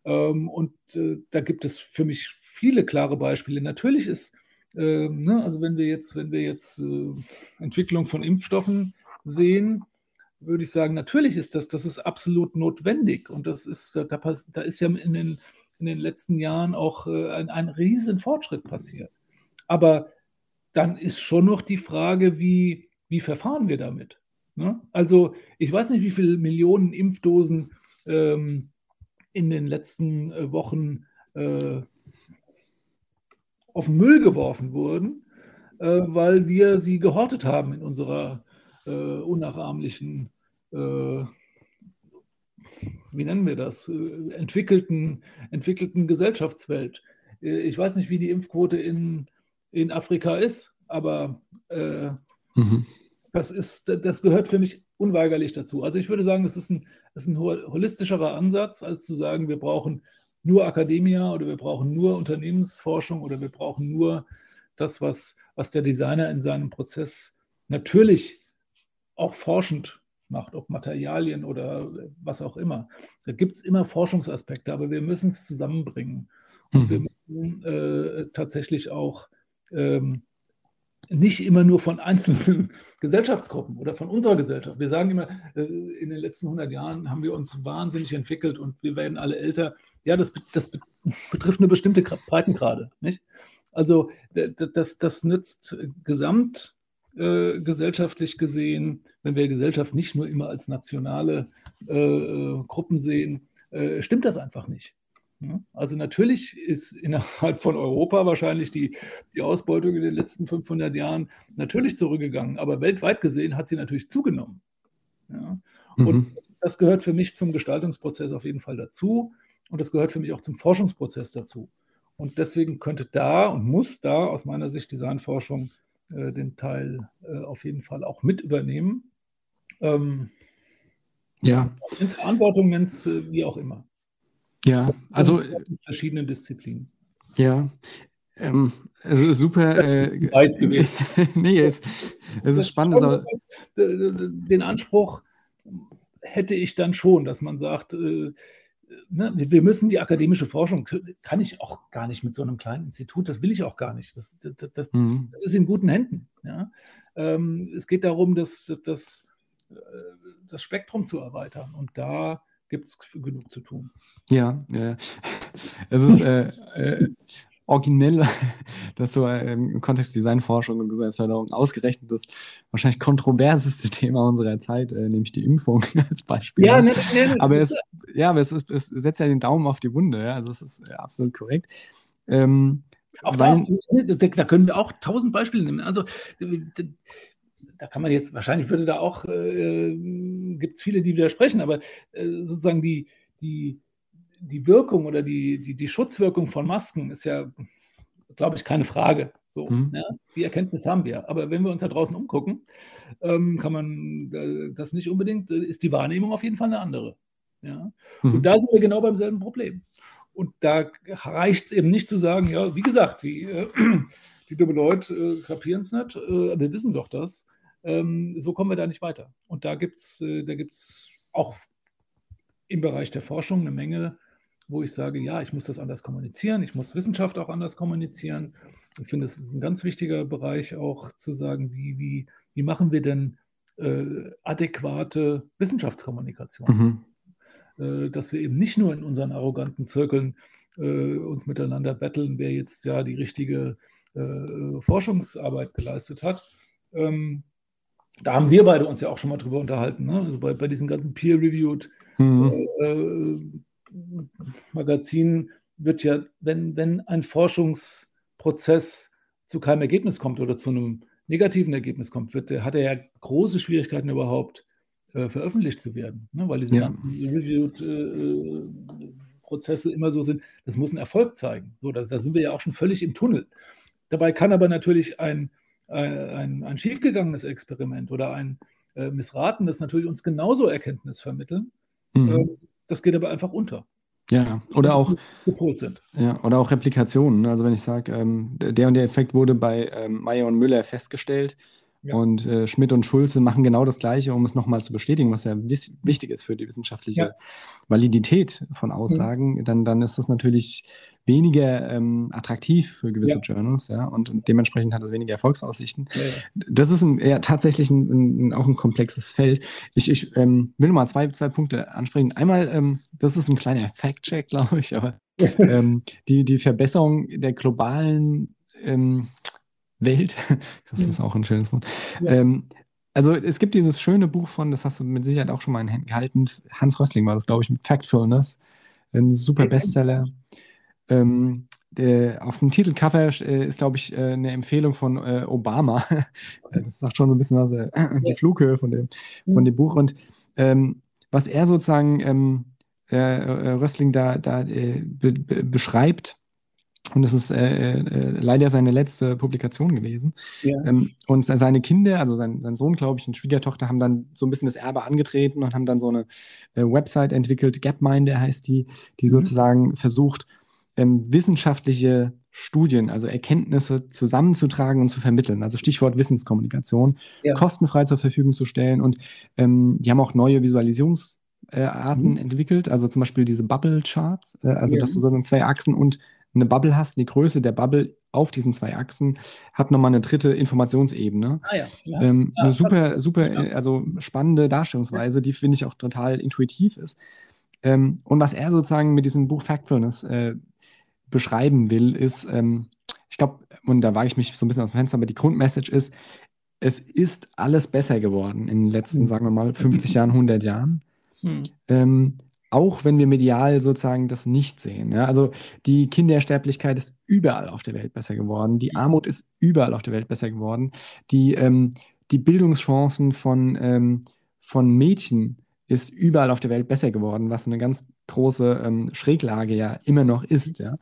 Ähm, und äh, da gibt es für mich viele klare Beispiele. Natürlich ist ähm, ne, also wenn wir jetzt, wenn wir jetzt äh, Entwicklung von Impfstoffen sehen, würde ich sagen, natürlich ist das, das ist absolut notwendig. Und das ist, da, da ist ja in den, in den letzten Jahren auch äh, ein, ein riesen Fortschritt passiert. Aber dann ist schon noch die Frage, wie, wie verfahren wir damit? Ne? Also ich weiß nicht, wie viele Millionen Impfdosen ähm, in den letzten äh, Wochen äh, auf den Müll geworfen wurden, äh, weil wir sie gehortet haben in unserer äh, unnachahmlichen, äh, wie nennen wir das, äh, entwickelten, entwickelten Gesellschaftswelt. Äh, ich weiß nicht, wie die Impfquote in, in Afrika ist, aber äh, mhm. das, ist, das gehört für mich unweigerlich dazu. Also ich würde sagen, es ist ein, das ist ein holistischerer Ansatz, als zu sagen, wir brauchen nur Akademia oder wir brauchen nur Unternehmensforschung oder wir brauchen nur das, was, was der Designer in seinem Prozess natürlich auch forschend macht, ob Materialien oder was auch immer. Da gibt es immer Forschungsaspekte, aber wir müssen es zusammenbringen. Und mhm. wir müssen äh, tatsächlich auch ähm, nicht immer nur von einzelnen [laughs] Gesellschaftsgruppen oder von unserer Gesellschaft. Wir sagen immer, äh, in den letzten 100 Jahren haben wir uns wahnsinnig entwickelt und wir werden alle älter. Ja, das, das [laughs] betrifft eine bestimmte Breitengrade. Nicht? Also das, das nützt gesamtgesellschaftlich äh, gesehen, wenn wir Gesellschaft nicht nur immer als nationale äh, äh Gruppen sehen, äh, stimmt das einfach nicht. Also natürlich ist innerhalb von Europa wahrscheinlich die, die Ausbeutung in den letzten 500 Jahren natürlich zurückgegangen, aber weltweit gesehen hat sie natürlich zugenommen. Ja? Und mhm. das gehört für mich zum Gestaltungsprozess auf jeden Fall dazu und das gehört für mich auch zum Forschungsprozess dazu. Und deswegen könnte da und muss da aus meiner Sicht Designforschung den Teil äh, auf jeden Fall auch mit übernehmen. Ähm, ja. Ins Verantwortung nennt es äh, wie auch immer. Ja, also. In verschiedenen Disziplinen. Ja, ähm, also super. Das ist weit gewesen. [laughs] nee, es, es ist spannend. Schon, den Anspruch hätte ich dann schon, dass man sagt, äh, ne, wir müssen die akademische Forschung, kann ich auch gar nicht mit so einem kleinen Institut, das will ich auch gar nicht. Das, das, das, mhm. das ist in guten Händen. Ja? Ähm, es geht darum, das, das, äh, das Spektrum zu erweitern und da gibt es genug zu tun. Ja, ja. [laughs] es ist äh, äh, originell, [laughs] dass so äh, im Kontext Designforschung und Gesundheitsförderung ausgerechnet das wahrscheinlich kontroverseste [laughs] Thema unserer Zeit, äh, nämlich die Impfung [laughs] als Beispiel. Ja, ne, ne, aber es, ja, aber es, ist, es, setzt ja den Daumen auf die Wunde, ja? also es ist äh, absolut korrekt. Ähm, auch weil, da, da, können wir auch tausend Beispiele nehmen. Also da kann man jetzt, wahrscheinlich würde da auch, äh, gibt es viele, die widersprechen, aber äh, sozusagen die, die die Wirkung oder die, die, die Schutzwirkung von Masken ist ja, glaube ich, keine Frage. So, mhm. ja, die Erkenntnis haben wir. Aber wenn wir uns da draußen umgucken, ähm, kann man äh, das nicht unbedingt, äh, ist die Wahrnehmung auf jeden Fall eine andere. Ja? Mhm. Und da sind wir genau beim selben Problem. Und da reicht es eben nicht zu sagen, ja, wie gesagt, die, äh, [clears throat] die Leute äh, kapieren es nicht, äh, wir wissen doch das. Ähm, so kommen wir da nicht weiter. Und da gibt es äh, da gibt's auch im Bereich der Forschung eine Menge wo ich sage, ja, ich muss das anders kommunizieren, ich muss Wissenschaft auch anders kommunizieren. Ich finde, es ist ein ganz wichtiger Bereich auch zu sagen, wie, wie, wie machen wir denn äh, adäquate Wissenschaftskommunikation? Mhm. Äh, dass wir eben nicht nur in unseren arroganten Zirkeln äh, uns miteinander betteln, wer jetzt ja die richtige äh, Forschungsarbeit geleistet hat. Ähm, da haben wir beide uns ja auch schon mal drüber unterhalten, ne? also bei, bei diesen ganzen peer-reviewed mhm. Magazin wird ja, wenn, wenn ein Forschungsprozess zu keinem Ergebnis kommt oder zu einem negativen Ergebnis kommt, wird, hat er ja große Schwierigkeiten überhaupt äh, veröffentlicht zu werden, ne? weil diese ja. ganzen Reviewed-Prozesse äh, immer so sind. Das muss ein Erfolg zeigen. So, da, da, sind wir ja auch schon völlig im Tunnel. Dabei kann aber natürlich ein, ein, ein schiefgegangenes Experiment oder ein äh, missratenes natürlich uns genauso Erkenntnis vermitteln. Mhm. Ähm, das geht aber einfach unter. Ja, oder auch, ja, oder auch Replikationen. Ne? Also wenn ich sage, ähm, der und der Effekt wurde bei ähm, Meyer und Müller festgestellt, ja. Und äh, Schmidt und Schulze machen genau das Gleiche, um es nochmal zu bestätigen, was ja wichtig ist für die wissenschaftliche ja. Validität von mhm. Aussagen. Mhm. Dann, dann ist das natürlich weniger ähm, attraktiv für gewisse ja. Journals, ja, und, und, dementsprechend hat es weniger Erfolgsaussichten. Das ist ein, ja, tatsächlich ein, ein, auch ein komplexes Feld. Ich, ich ähm, will nur mal zwei, zwei Punkte ansprechen. Einmal, ähm, das ist ein kleiner Fact-Check, [laughs] glaube ich, aber [laughs] ähm, die, die Verbesserung der globalen ähm, Welt. [laughs] Das ist auch ein schönes Wort. Ja. Ähm, also es gibt dieses schöne Buch von, das hast du mit Sicherheit auch schon mal in Händen gehalten, Hans Rössling war das, glaube ich, mit Factfulness. Ein super Bestseller. Ähm, der, auf dem Titelcover äh, ist, glaube ich, äh, eine Empfehlung von äh, Obama. [laughs] das sagt schon so ein bisschen was, äh, die Flughöhe von dem, von dem Buch. Und ähm, was er sozusagen ähm, äh, äh, Rössling da, da be be beschreibt, und das ist äh, äh, leider seine letzte Publikation gewesen. Ja. Ähm, und seine Kinder, also sein, sein Sohn, glaube ich, und Schwiegertochter, haben dann so ein bisschen das Erbe angetreten und haben dann so eine äh, Website entwickelt, Gapminder heißt die, die mhm. sozusagen versucht, ähm, wissenschaftliche Studien, also Erkenntnisse zusammenzutragen und zu vermitteln. Also Stichwort Wissenskommunikation, ja. kostenfrei zur Verfügung zu stellen. Und ähm, die haben auch neue Visualisierungsarten mhm. entwickelt, also zum Beispiel diese Bubble-Charts, äh, also ja. dass du sozusagen zwei Achsen und eine Bubble hast, die Größe der Bubble auf diesen zwei Achsen hat nochmal eine dritte Informationsebene. Ah, ja. Ja. Ähm, ja, eine super, super, also spannende Darstellungsweise, die finde ich auch total intuitiv ist. Ähm, und was er sozusagen mit diesem Buch Factfulness äh, beschreiben will, ist, ähm, ich glaube, und da wage ich mich so ein bisschen aus dem Fenster, aber die Grundmessage ist, es ist alles besser geworden in den letzten, mhm. sagen wir mal, 50 Jahren, 100 Jahren. Mhm. Ähm, auch wenn wir medial sozusagen das nicht sehen. Ja? Also die Kindersterblichkeit ist überall auf der Welt besser geworden, die Armut ist überall auf der Welt besser geworden, die, ähm, die Bildungschancen von, ähm, von Mädchen ist überall auf der Welt besser geworden, was eine ganz große ähm, Schräglage ja immer noch ist, ja.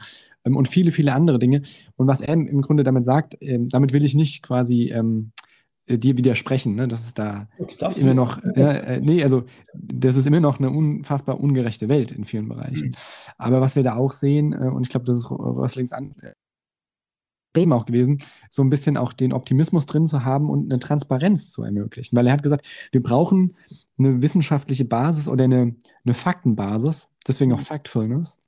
Ähm, und viele, viele andere Dinge. Und was er im Grunde damit sagt, ähm, damit will ich nicht quasi ähm, äh, dir widersprechen, ne? dass es da immer noch, äh, nee, also das ist immer noch eine unfassbar ungerechte Welt in vielen Bereichen. Mhm. Aber was wir da auch sehen, äh, und ich glaube, das ist Rösslings an, Thema auch gewesen, so ein bisschen auch den Optimismus drin zu haben und eine Transparenz zu ermöglichen. Weil er hat gesagt, wir brauchen eine wissenschaftliche Basis oder eine, eine Faktenbasis, deswegen auch mhm. Factfulness,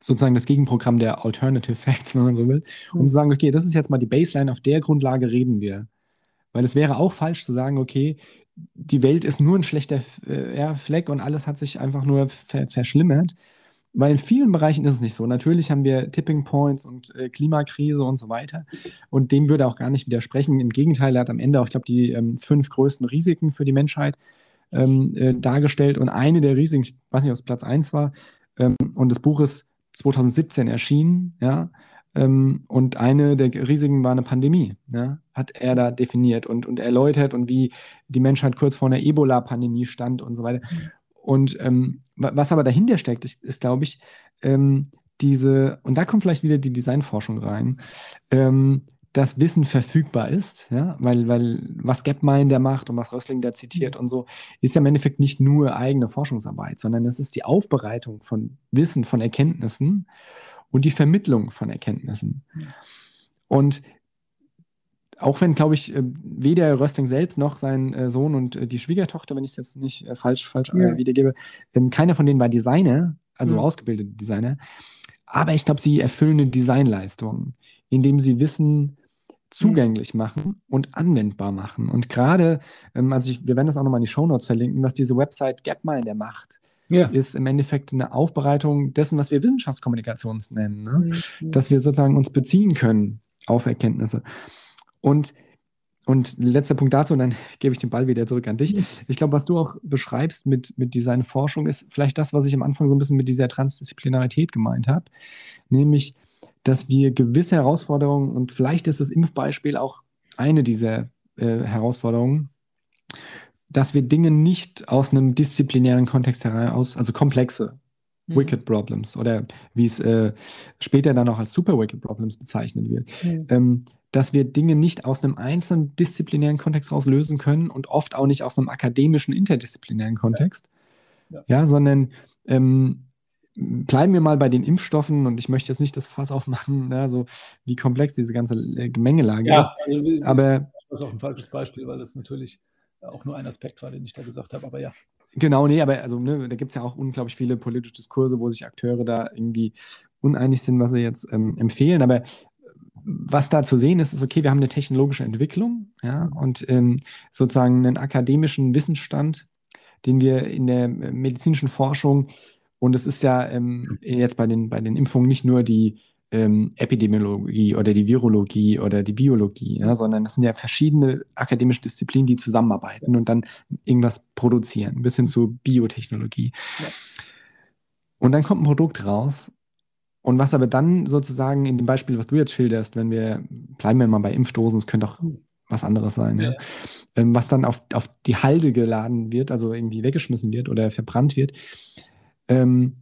sozusagen das Gegenprogramm der Alternative Facts, [laughs] wenn man so will, um mhm. zu sagen, okay, das ist jetzt mal die Baseline, auf der Grundlage reden wir. Weil es wäre auch falsch zu sagen, okay, die Welt ist nur ein schlechter äh, Fleck und alles hat sich einfach nur ver verschlimmert. Weil in vielen Bereichen ist es nicht so. Natürlich haben wir Tipping Points und äh, Klimakrise und so weiter. Und dem würde auch gar nicht widersprechen. Im Gegenteil, er hat am Ende auch, ich glaube, die ähm, fünf größten Risiken für die Menschheit ähm, äh, dargestellt. Und eine der Risiken, ich weiß nicht, ob es Platz 1 war, ähm, und das Buch ist 2017 erschienen, ja. Ähm, und eine der Risiken war eine Pandemie, ja, hat er da definiert und, und erläutert und wie die Menschheit kurz vor einer Ebola-Pandemie stand und so weiter. Und ähm, was aber dahinter steckt, ist, ist glaube ich, ähm, diese, und da kommt vielleicht wieder die Designforschung rein, ähm, dass Wissen verfügbar ist, ja, weil, weil was Gapminder macht und was Rössling da zitiert und so, ist ja im Endeffekt nicht nur eigene Forschungsarbeit, sondern es ist die Aufbereitung von Wissen, von Erkenntnissen und die Vermittlung von Erkenntnissen. Und auch wenn, glaube ich, äh, weder Röstling selbst noch sein äh, Sohn und äh, die Schwiegertochter, wenn ich es jetzt nicht falsch, falsch ja. wiedergebe, ähm, keiner von denen war Designer, also ja. ausgebildete Designer. Aber ich glaube, sie erfüllen eine Designleistung, indem sie Wissen zugänglich machen und anwendbar machen. Und gerade, ähm, also ich, wir werden das auch nochmal in die Shownotes verlinken, was diese Website Gapminder macht, ja. ist im Endeffekt eine Aufbereitung dessen, was wir Wissenschaftskommunikation nennen. Ne? Mhm. Dass wir sozusagen uns beziehen können auf Erkenntnisse. Und, und letzter Punkt dazu, und dann [laughs] gebe ich den Ball wieder zurück an dich. Ich glaube, was du auch beschreibst mit, mit Designforschung, ist vielleicht das, was ich am Anfang so ein bisschen mit dieser Transdisziplinarität gemeint habe. Nämlich, dass wir gewisse Herausforderungen, und vielleicht ist das Impfbeispiel auch eine dieser äh, Herausforderungen, dass wir Dinge nicht aus einem disziplinären Kontext heraus, also komplexe mhm. Wicked Problems oder wie es äh, später dann auch als Super Wicked Problems bezeichnet wird, mhm. ähm, dass wir Dinge nicht aus einem einzelnen disziplinären Kontext heraus lösen können und oft auch nicht aus einem akademischen interdisziplinären Kontext, ja, ja. ja sondern ähm, bleiben wir mal bei den Impfstoffen und ich möchte jetzt nicht das Fass aufmachen, ja, so wie komplex diese ganze äh, Gemengelage ja, ist. Also, aber das ist auch ein falsches Beispiel, weil das natürlich auch nur ein Aspekt war, den ich da gesagt habe, aber ja. Genau, nee, aber also, ne, da gibt es ja auch unglaublich viele politische Diskurse, wo sich Akteure da irgendwie uneinig sind, was sie jetzt ähm, empfehlen. Aber was da zu sehen ist, ist, okay, wir haben eine technologische Entwicklung ja, und ähm, sozusagen einen akademischen Wissensstand, den wir in der medizinischen Forschung, und es ist ja ähm, jetzt bei den, bei den Impfungen nicht nur die ähm, Epidemiologie oder die Virologie oder die Biologie, ja, sondern es sind ja verschiedene akademische Disziplinen, die zusammenarbeiten und dann irgendwas produzieren, bis hin zu Biotechnologie. Ja. Und dann kommt ein Produkt raus. Und was aber dann sozusagen in dem Beispiel, was du jetzt schilderst, wenn wir, bleiben wir mal bei Impfdosen, es könnte auch was anderes sein, ja. Ja. Ähm, was dann auf, auf die Halde geladen wird, also irgendwie weggeschmissen wird oder verbrannt wird, ähm,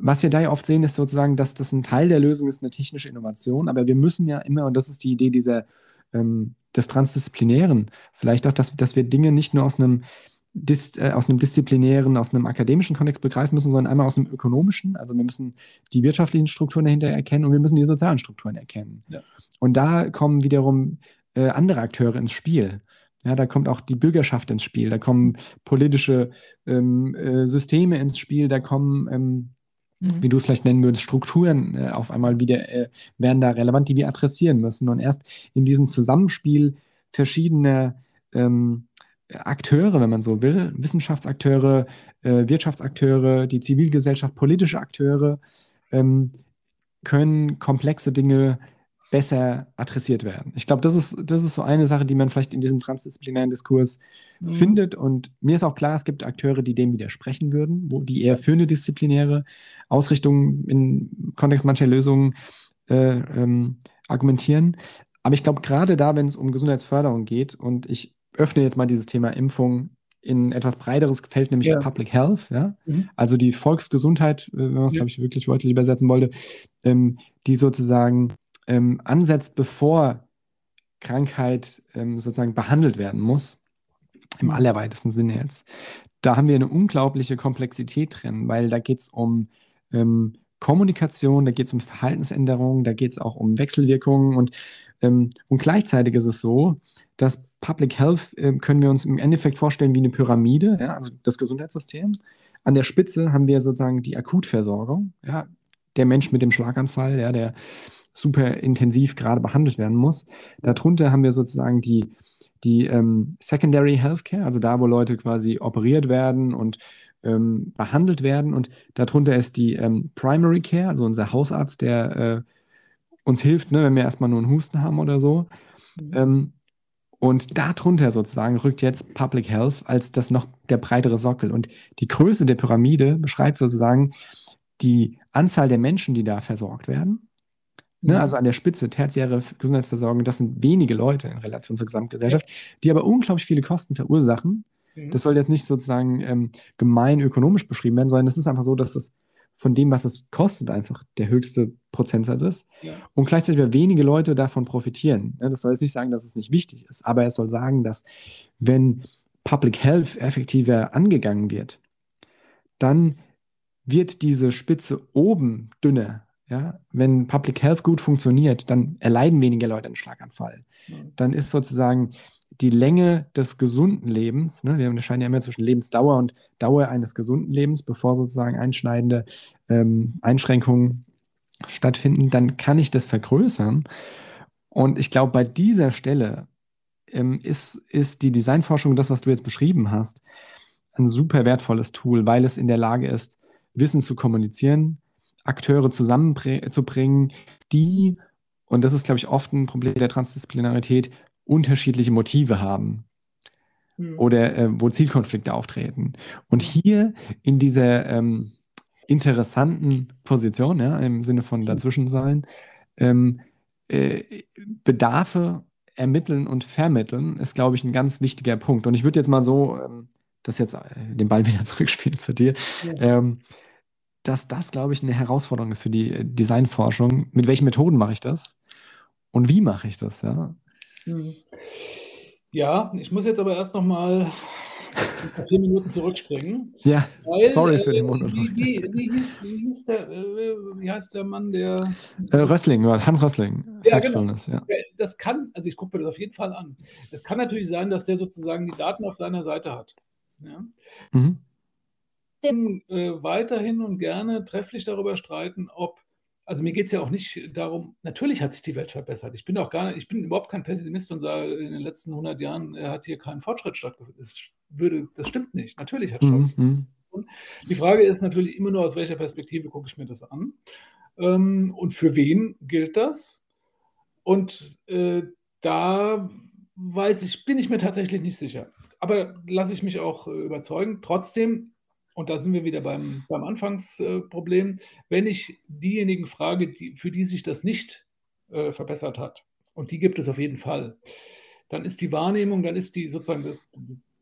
was wir da ja oft sehen, ist sozusagen, dass das ein Teil der Lösung ist, eine technische Innovation, aber wir müssen ja immer, und das ist die Idee dieser, ähm, des Transdisziplinären, vielleicht auch, dass, dass wir Dinge nicht nur aus einem, Dis, äh, aus einem disziplinären, aus einem akademischen Kontext begreifen müssen, sondern einmal aus einem ökonomischen. Also wir müssen die wirtschaftlichen Strukturen dahinter erkennen und wir müssen die sozialen Strukturen erkennen. Ja. Und da kommen wiederum äh, andere Akteure ins Spiel. Ja, da kommt auch die Bürgerschaft ins Spiel, da kommen politische ähm, äh, Systeme ins Spiel, da kommen ähm, Mhm. wie du es vielleicht nennen würdest, Strukturen äh, auf einmal wieder äh, werden da relevant, die wir adressieren müssen. Und erst in diesem Zusammenspiel verschiedener ähm, Akteure, wenn man so will, Wissenschaftsakteure, äh, Wirtschaftsakteure, die Zivilgesellschaft, politische Akteure, ähm, können komplexe Dinge besser adressiert werden. Ich glaube, das ist, das ist so eine Sache, die man vielleicht in diesem transdisziplinären Diskurs mhm. findet. Und mir ist auch klar, es gibt Akteure, die dem widersprechen würden, wo die eher für eine disziplinäre Ausrichtung im Kontext mancher Lösungen äh, ähm, argumentieren. Aber ich glaube, gerade da, wenn es um Gesundheitsförderung geht, und ich öffne jetzt mal dieses Thema Impfung in etwas breiteres Feld, nämlich ja. Public Health, ja. Mhm. Also die Volksgesundheit, äh, wenn man es, ja. glaube ich, wirklich wörtlich übersetzen wollte, ähm, die sozusagen ähm, ansetzt, bevor Krankheit ähm, sozusagen behandelt werden muss. Im mhm. allerweitesten Sinne jetzt. Da haben wir eine unglaubliche Komplexität drin, weil da geht es um ähm, Kommunikation, da geht es um Verhaltensänderungen, da geht es auch um Wechselwirkungen und, ähm, und gleichzeitig ist es so, dass Public Health äh, können wir uns im Endeffekt vorstellen wie eine Pyramide, ja, also das Gesundheitssystem. An der Spitze haben wir sozusagen die Akutversorgung, ja, der Mensch mit dem Schlaganfall, ja, der super intensiv gerade behandelt werden muss. Darunter haben wir sozusagen die, die ähm, Secondary Healthcare, also da, wo Leute quasi operiert werden und ähm, behandelt werden. Und darunter ist die ähm, Primary Care, also unser Hausarzt, der äh, uns hilft, ne, wenn wir erstmal nur einen Husten haben oder so. Mhm. Ähm, und darunter sozusagen rückt jetzt Public Health als das noch der breitere Sockel. Und die Größe der Pyramide beschreibt sozusagen die Anzahl der Menschen, die da versorgt werden. Ne, also an der Spitze, tertiäre Gesundheitsversorgung, das sind wenige Leute in Relation zur Gesamtgesellschaft, die aber unglaublich viele Kosten verursachen. Mhm. Das soll jetzt nicht sozusagen ähm, gemein ökonomisch beschrieben werden, sondern es ist einfach so, dass es von dem, was es kostet, einfach der höchste Prozentsatz ist. Ja. Und gleichzeitig wenige Leute davon profitieren. Ja, das soll jetzt nicht sagen, dass es nicht wichtig ist, aber es soll sagen, dass wenn Public Health effektiver angegangen wird, dann wird diese Spitze oben dünner. Ja? Wenn Public Health gut funktioniert, dann erleiden weniger Leute einen Schlaganfall. Dann ist sozusagen die Länge des gesunden Lebens, ne, wir unterscheiden ja immer zwischen Lebensdauer und Dauer eines gesunden Lebens, bevor sozusagen einschneidende ähm, Einschränkungen stattfinden, dann kann ich das vergrößern. Und ich glaube, bei dieser Stelle ähm, ist, ist die Designforschung, das, was du jetzt beschrieben hast, ein super wertvolles Tool, weil es in der Lage ist, Wissen zu kommunizieren, Akteure zusammenzubringen, die, und das ist, glaube ich, oft ein Problem der Transdisziplinarität, unterschiedliche Motive haben mhm. oder äh, wo Zielkonflikte auftreten. Und hier in dieser ähm, interessanten Position, ja, im Sinne von dazwischen sein, ähm, äh, Bedarfe ermitteln und vermitteln, ist, glaube ich, ein ganz wichtiger Punkt. Und ich würde jetzt mal so, ähm, das jetzt äh, den Ball [laughs] wieder zurückspielen zu dir, ja. ähm, dass das, glaube ich, eine Herausforderung ist für die äh, Designforschung. Mit welchen Methoden mache ich das? Und wie mache ich das? Ja? Hm. Ja, ich muss jetzt aber erst noch mal vier Minuten zurückspringen. Ja, weil, sorry für den Mund. Wie, wie, wie, hieß, wie, hieß der, äh, wie heißt der Mann, der. Äh, Rössling, Hans Rössling. Ja, genau. ja. Das kann, also ich gucke mir das auf jeden Fall an. Es kann natürlich sein, dass der sozusagen die Daten auf seiner Seite hat. Ja? Mhm. Äh, weiterhin und gerne trefflich darüber streiten, ob also mir geht es ja auch nicht darum, natürlich hat sich die Welt verbessert. Ich bin auch gar nicht, ich bin überhaupt kein Pessimist und sage, in den letzten 100 Jahren äh, hat hier kein Fortschritt stattgefunden. Das, würde, das stimmt nicht. Natürlich hat mhm. stattgefunden. Die Frage ist natürlich immer nur, aus welcher Perspektive gucke ich mir das an ähm, und für wen gilt das? Und äh, da weiß ich, bin ich mir tatsächlich nicht sicher. Aber lasse ich mich auch äh, überzeugen. Trotzdem und da sind wir wieder beim, beim Anfangsproblem, wenn ich diejenigen frage, die, für die sich das nicht äh, verbessert hat, und die gibt es auf jeden Fall, dann ist die Wahrnehmung, dann ist die sozusagen,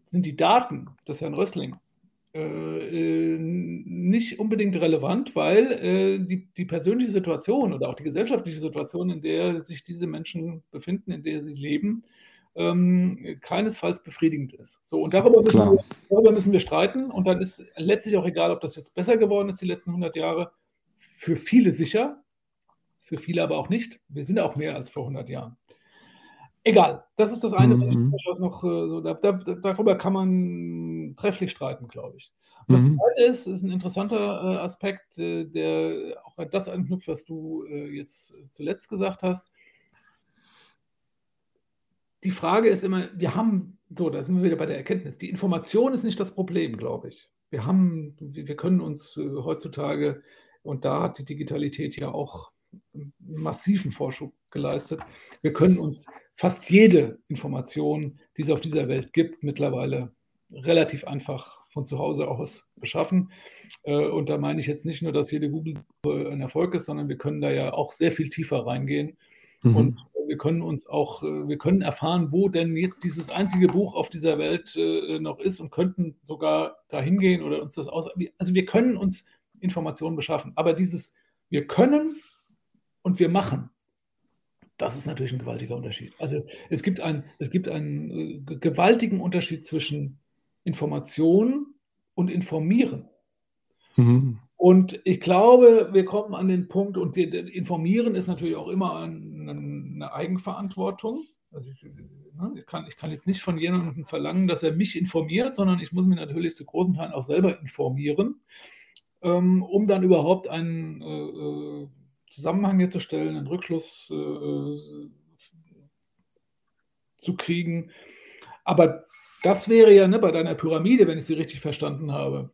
sind die Daten des Herrn Rössling äh, äh, nicht unbedingt relevant, weil äh, die, die persönliche Situation oder auch die gesellschaftliche Situation, in der sich diese Menschen befinden, in der sie leben, ähm, keinesfalls befriedigend ist. So, und darüber müssen, wir, darüber müssen wir streiten. Und dann ist letztlich auch egal, ob das jetzt besser geworden ist die letzten 100 Jahre. Für viele sicher, für viele aber auch nicht. Wir sind auch mehr als vor 100 Jahren. Egal, das ist das eine, was mhm. ich noch, äh, so, da, da, darüber kann man trefflich streiten, glaube ich. Das mhm. zweite ist, ist ein interessanter äh, Aspekt, äh, der auch das anknüpft, was du äh, jetzt zuletzt gesagt hast die Frage ist immer, wir haben, so, da sind wir wieder bei der Erkenntnis, die Information ist nicht das Problem, glaube ich. Wir haben, wir können uns äh, heutzutage, und da hat die Digitalität ja auch massiven Vorschub geleistet, wir können uns fast jede Information, die es auf dieser Welt gibt, mittlerweile relativ einfach von zu Hause aus beschaffen. Äh, und da meine ich jetzt nicht nur, dass jede Google ein Erfolg ist, sondern wir können da ja auch sehr viel tiefer reingehen. Mhm. Und wir können uns auch, äh, wir können erfahren, wo denn jetzt dieses einzige Buch auf dieser Welt äh, noch ist und könnten sogar dahin gehen oder uns das aus. Also wir können uns Informationen beschaffen. Aber dieses wir können und wir machen, das ist natürlich ein gewaltiger Unterschied. Also es gibt, ein, es gibt einen äh, gewaltigen Unterschied zwischen Information und Informieren. Mhm. Und ich glaube, wir kommen an den Punkt, und Informieren ist natürlich auch immer eine, eine Eigenverantwortung. Also ich, ne, ich, kann, ich kann jetzt nicht von jemandem verlangen, dass er mich informiert, sondern ich muss mich natürlich zu großen Teilen auch selber informieren, ähm, um dann überhaupt einen äh, äh Zusammenhang herzustellen, einen Rückschluss äh, zu kriegen. Aber das wäre ja ne, bei deiner Pyramide, wenn ich sie richtig verstanden habe,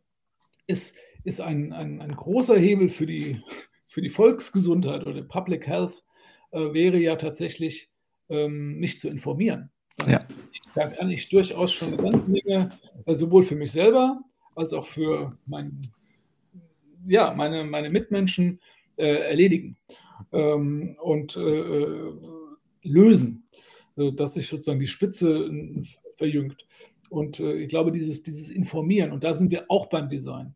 ist ist ein, ein, ein großer Hebel für die, für die Volksgesundheit oder Public Health, äh, wäre ja tatsächlich ähm, mich zu informieren. Ja. Da kann ich durchaus schon eine ganze Menge, äh, sowohl für mich selber als auch für mein, ja, meine, meine Mitmenschen äh, erledigen ähm, und äh, äh lösen, äh, dass sich sozusagen die Spitze äh, verjüngt. Und ich glaube, dieses, dieses Informieren, und da sind wir auch beim Design,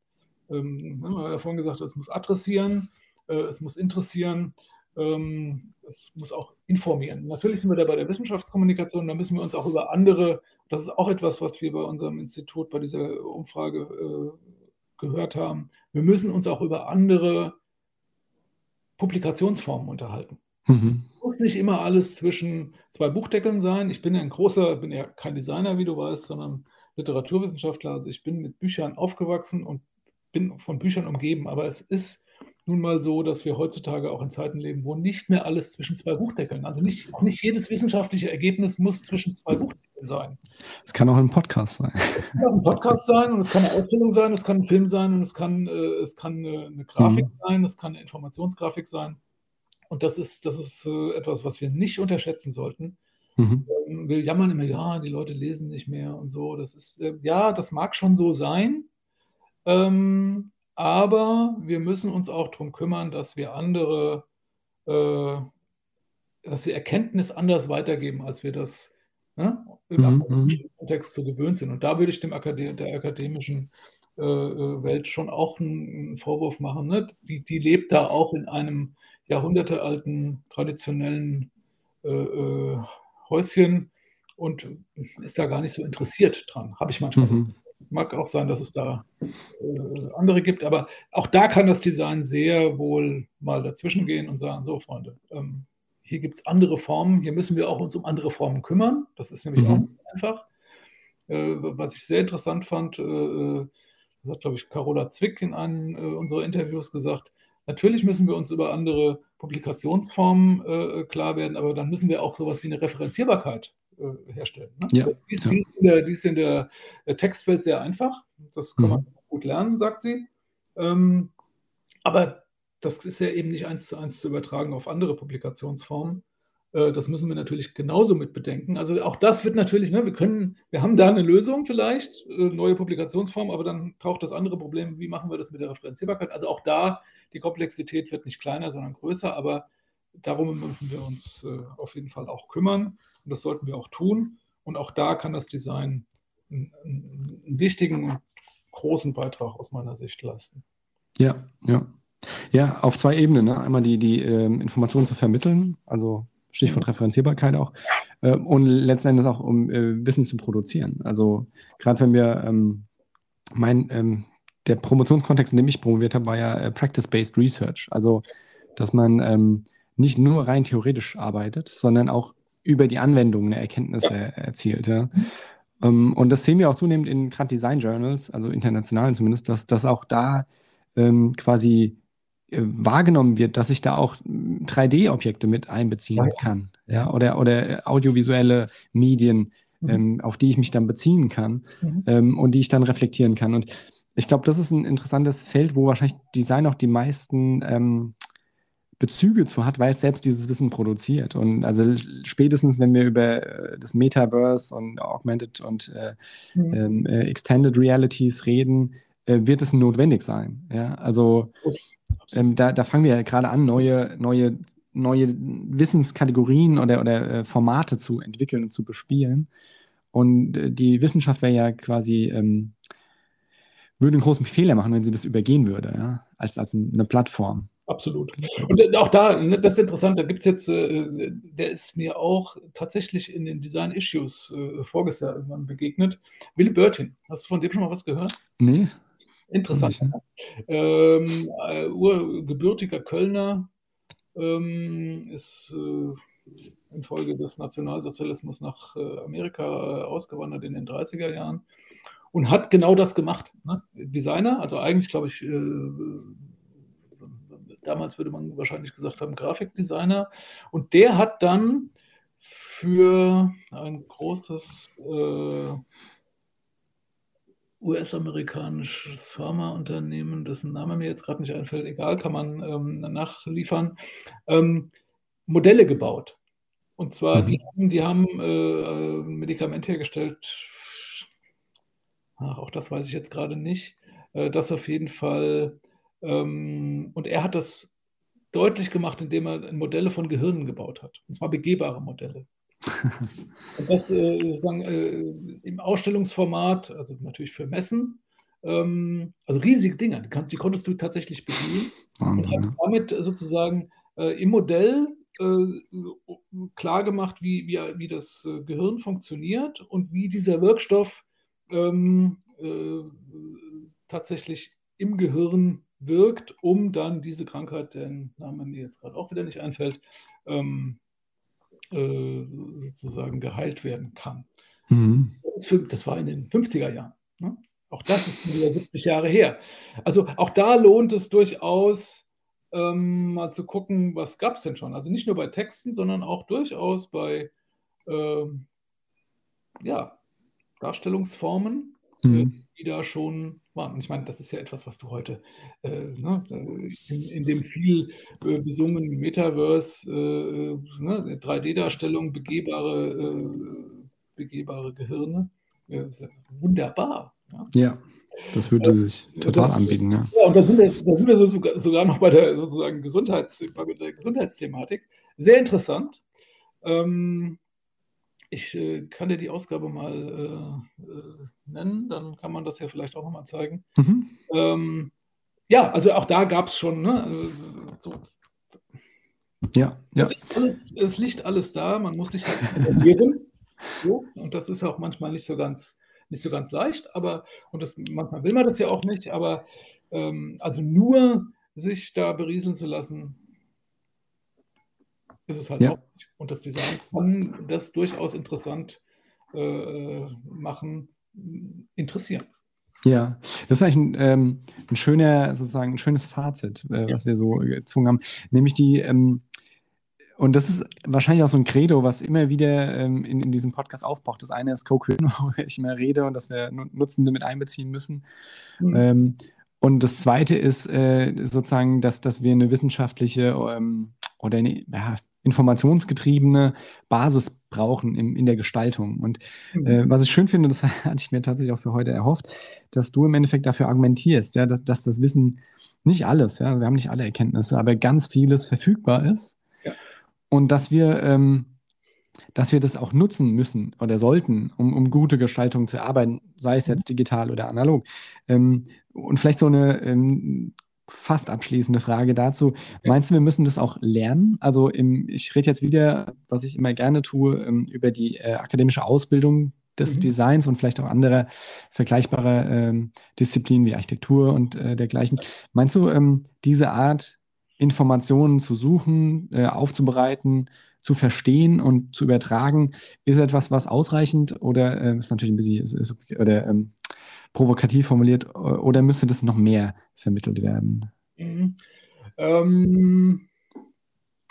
ähm, wir haben ja vorhin gesagt, es muss adressieren, äh, es muss interessieren, ähm, es muss auch informieren. Natürlich sind wir da bei der Wissenschaftskommunikation, da müssen wir uns auch über andere, das ist auch etwas, was wir bei unserem Institut bei dieser Umfrage äh, gehört haben, wir müssen uns auch über andere Publikationsformen unterhalten. Mhm. Es muss nicht immer alles zwischen zwei Buchdeckeln sein. Ich bin ja ein großer, bin ja kein Designer, wie du weißt, sondern Literaturwissenschaftler. Also ich bin mit Büchern aufgewachsen und bin von Büchern umgeben, aber es ist nun mal so, dass wir heutzutage auch in Zeiten leben, wo nicht mehr alles zwischen zwei Buchdeckeln, also nicht, nicht jedes wissenschaftliche Ergebnis muss zwischen zwei Buchdeckeln sein. Es kann auch ein Podcast sein. Es kann auch ein Podcast sein und es kann eine Ausbildung sein, es kann ein Film sein und es kann, äh, es kann eine, eine Grafik mhm. sein, es kann eine Informationsgrafik sein. Und das ist, das ist äh, etwas, was wir nicht unterschätzen sollten. Mhm. Ähm, wir jammern immer, ja, die Leute lesen nicht mehr und so. Das ist, äh, ja, das mag schon so sein. Ähm, aber wir müssen uns auch darum kümmern, dass wir andere, äh, dass wir Erkenntnis anders weitergeben, als wir das ne, im mhm. akademischen Kontext so gewöhnt sind. Und da würde ich dem Akade der akademischen äh, äh, Welt schon auch einen, Vorwurf machen. Ne? Die, die lebt da auch in einem jahrhundertealten, traditionellen äh, äh, Häuschen und ist da gar nicht so interessiert dran, habe ich manchmal. Mhm. Mag auch sein, dass es da äh, andere gibt, aber auch da kann das Design sehr wohl mal dazwischen gehen und sagen, so Freunde, ähm, hier gibt es andere Formen, hier müssen wir auch uns um andere Formen kümmern. Das ist nämlich mhm. auch einfach. Äh, was ich sehr interessant fand, äh, äh das hat, glaube ich, Carola Zwick in einem äh, unserer Interviews gesagt, natürlich müssen wir uns über andere Publikationsformen äh, klar werden, aber dann müssen wir auch sowas wie eine Referenzierbarkeit äh, herstellen. Ne? Ja, die, ist, ja. die, ist in der, die ist in der Textwelt sehr einfach. Das kann mhm. man gut lernen, sagt sie. Ähm, aber das ist ja eben nicht eins zu eins zu übertragen auf andere Publikationsformen. Äh, das müssen wir natürlich genauso mit bedenken. Also auch das wird natürlich, ne, wir können, wir haben da eine Lösung vielleicht, äh, neue Publikationsform, aber dann taucht das andere Problem, wie machen wir das mit der Referenzierbarkeit? Also auch da, die Komplexität wird nicht kleiner, sondern größer, aber darum müssen wir uns äh, auf jeden Fall auch kümmern und das sollten wir auch tun. Und auch da kann das Design einen, einen wichtigen, großen Beitrag aus meiner Sicht leisten. Ja, ja. Ja, auf zwei Ebenen. Ne? Einmal die, die ähm, Informationen zu vermitteln, also Stichwort. Referenzierbarkeit auch, äh, und letzten Endes auch um äh, Wissen zu produzieren. Also gerade wenn wir, ähm, mein, ähm, der Promotionskontext, in dem ich promoviert habe, war ja äh, Practice-Based Research. Also, dass man ähm, nicht nur rein theoretisch arbeitet, sondern auch über die Anwendung eine Erkenntnisse erzielt. Ja. Um, ähm, und das sehen wir auch zunehmend in gerade Design Journals, also internationalen zumindest, dass, dass auch da ähm, quasi äh, wahrgenommen wird, dass ich da auch 3D-Objekte mit einbeziehen ja. kann. Ja, oder, oder audiovisuelle Medien, mhm. ähm, auf die ich mich dann beziehen kann mhm. ähm, und die ich dann reflektieren kann. Und ich glaube, das ist ein interessantes Feld, wo wahrscheinlich Design auch die meisten ähm, Bezüge zu hat, weil es selbst dieses Wissen produziert. Und also spätestens, wenn wir über äh, das Metaverse und Augmented und äh, mhm. Ähm, äh, Extended Realities reden, äh, wird es notwendig sein. Ja, also ähm, da, da fangen wir ja gerade an, neue, neue neue Wissenskategorien oder, oder äh, Formate zu entwickeln und zu bespielen. Und äh, die Wissenschaft wäre ja quasi, ähm, würde einen großen Fehler machen, wenn sie das übergehen würde, ja? als, als eine Plattform. Absolut. Und auch da, ne, das ist interessant, da gibt es jetzt, äh, der ist mir auch tatsächlich in den Design Issues äh, voriges Jahr irgendwann begegnet. Will Burton, hast du von dem schon mal was gehört? Nee. Interessant. Nicht, ne? ähm, äh, urgebürtiger Kölner ähm, ist äh, infolge des Nationalsozialismus nach äh, Amerika äh, ausgewandert in den 30er Jahren und hat genau das gemacht. Ne? Designer, also eigentlich glaube ich damals würde man wahrscheinlich gesagt haben, Grafikdesigner. Und der hat dann für ein großes äh, US-amerikanisches Pharmaunternehmen, dessen Name mir jetzt gerade nicht einfällt, egal, kann man ähm, nachliefern, ähm, Modelle gebaut. Und zwar, mhm. die, die haben äh, ein Medikament hergestellt, ach, auch das weiß ich jetzt gerade nicht, äh, das auf jeden Fall und er hat das deutlich gemacht, indem er Modelle von Gehirnen gebaut hat. Und zwar begehbare Modelle. [laughs] und das äh, sagen, äh, im Ausstellungsformat, also natürlich für Messen, ähm, also riesige Dinger, die, die, konntest du tatsächlich bedienen. Wahnsinn, und damit sozusagen äh, im Modell klar gemacht, wie, wie, wie das Gehirn funktioniert und wie dieser Wirkstoff ähm, äh, tatsächlich im Gehirn wirkt, um dann diese Krankheit, deren Name mir jetzt gerade auch wieder nicht einfällt, ähm, äh, sozusagen geheilt werden kann. Mhm. Das war in den 50er Jahren. Ne? Auch das ist wieder 70 Jahre her. Also auch da lohnt es durchaus, ähm, mal zu gucken, was gab es denn schon. Also nicht nur bei Texten, sondern auch durchaus bei ähm, ja, Darstellungsformen, mhm. Äh, die da schon waren. Und ich meine, das ist ja etwas, was du heute äh, ne, in, in, dem [laughs] viel äh, besungenen Metaverse, äh, ne, 3D-Darstellung, begehbare, äh, begehbare Gehirne, wunderbar. Ja. ja. Das würde sich total das, anbieten, ja. Ja, und da sind wir, da sind wir sogar, sogar noch bei der sozusagen Gesundheits, bei der Gesundheitsthematik. Sehr interessant. Ähm, ich äh, kann dir die Ausgabe mal äh, äh, nennen, dann kann man das ja vielleicht auch nochmal zeigen. Mhm. Ähm, ja, also auch da gab es schon, ne, also, so, ja, ja. Alles, es liegt alles da, man muss sich halt informieren. [laughs] so, und das ist auch manchmal nicht so ganz, nicht so ganz leicht, aber, und das, manchmal will man das ja auch nicht, aber ähm, also nur sich da berieseln zu lassen, ist es halt ja. auch nicht. Und das Design kann das durchaus interessant äh, machen, interessieren. Ja, das ist eigentlich ein, ähm, ein schöner, sozusagen ein schönes Fazit, äh, ja. was wir so gezogen haben. Nämlich die, ähm, und das ist wahrscheinlich auch so ein Credo, was immer wieder ähm, in, in diesem Podcast aufbraucht. Das eine ist Co-Creation, [laughs] worüber ich immer rede und dass wir Nutzende mit einbeziehen müssen. Mhm. Ähm, und das zweite ist äh, sozusagen, dass, dass wir eine wissenschaftliche ähm, oder eine, ja, informationsgetriebene Basis brauchen im, in der Gestaltung. Und mhm. äh, was ich schön finde, das [laughs] hatte ich mir tatsächlich auch für heute erhofft, dass du im Endeffekt dafür argumentierst, ja, dass, dass das Wissen nicht alles, ja, wir haben nicht alle Erkenntnisse, aber ganz vieles verfügbar ist. Ja. Und dass wir, ähm, dass wir das auch nutzen müssen oder sollten, um, um gute Gestaltung zu erarbeiten, sei es jetzt mhm. digital oder analog. Ähm, und vielleicht so eine ähm, fast abschließende Frage dazu. Meinst du, wir müssen das auch lernen? Also im, ich rede jetzt wieder, was ich immer gerne tue, ähm, über die äh, akademische Ausbildung des mhm. Designs und vielleicht auch andere vergleichbare ähm, Disziplinen wie Architektur und äh, dergleichen. Meinst du, ähm, diese Art Informationen zu suchen, äh, aufzubereiten, zu verstehen und zu übertragen, ist etwas, was ausreichend oder äh, ist natürlich ein bisschen ist, ist, oder ähm, provokativ formuliert, oder müsste das noch mehr vermittelt werden? Mhm. Ähm,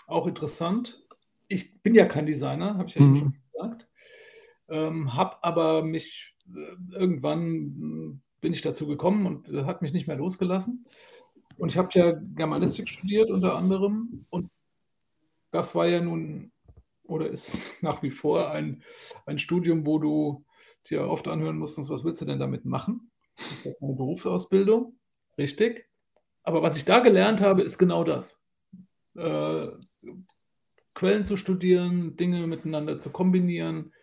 auch interessant. Ich bin ja kein Designer, habe ich ja mhm. eben schon gesagt. Ähm, habe aber mich äh, irgendwann bin ich dazu gekommen und äh, hat mich nicht mehr losgelassen. Und ich habe ja Germanistik studiert unter anderem und das war ja nun oder ist [laughs] nach wie vor ein, ein Studium, wo du dir oft anhören musstest, was willst du denn damit machen? Das ist eine Berufsausbildung, richtig. Aber was ich da gelernt habe, ist genau das. Äh, Quellen zu studieren, Dinge miteinander zu kombinieren.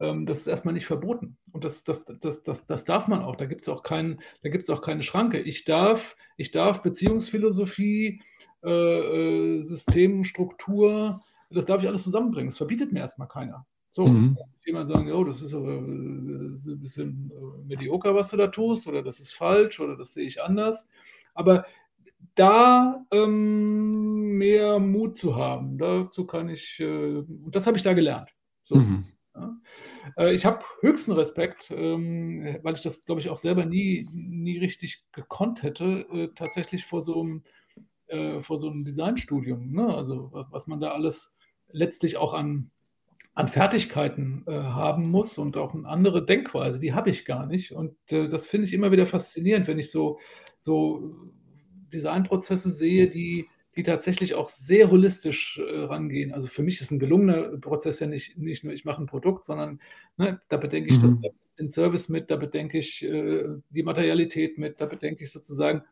Ähm, das ist erstmal nicht verboten. Und das, das, das, das, das darf man auch. Da gibt es auch, kein, auch keine Schranke. Ich darf, ich darf Beziehungsphilosophie, äh, äh, Systemstruktur, das darf ich alles zusammenbringen. Das verbietet mir erstmal keiner. So, mhm. jemand sagen, oh, das ist aber das ist ein bisschen äh, medioker, was du da tust, oder das ist falsch, oder das sehe ich anders. Aber da ähm, mehr Mut zu haben, dazu kann ich, äh, und das habe ich da gelernt. So. Mhm. Ja. Äh, ich habe höchsten Respekt, ähm, weil ich das, glaube ich, auch selber nie, nie richtig gekonnt hätte, äh, tatsächlich vor so einem, äh, vor so einem Designstudium. Ne? Also was man da alles letztlich auch an, an Fertigkeiten äh, haben muss und auch eine andere Denkweise, die habe ich gar nicht. Und äh, das finde ich immer wieder faszinierend, wenn ich so, so Designprozesse sehe, die, die tatsächlich auch sehr holistisch äh, rangehen. Also für mich ist ein gelungener Prozess ja nicht, nicht nur, ich mache ein Produkt, sondern ne, da bedenke ich mhm. das, den Service mit, da bedenke ich äh, die Materialität mit, da bedenke ich sozusagen,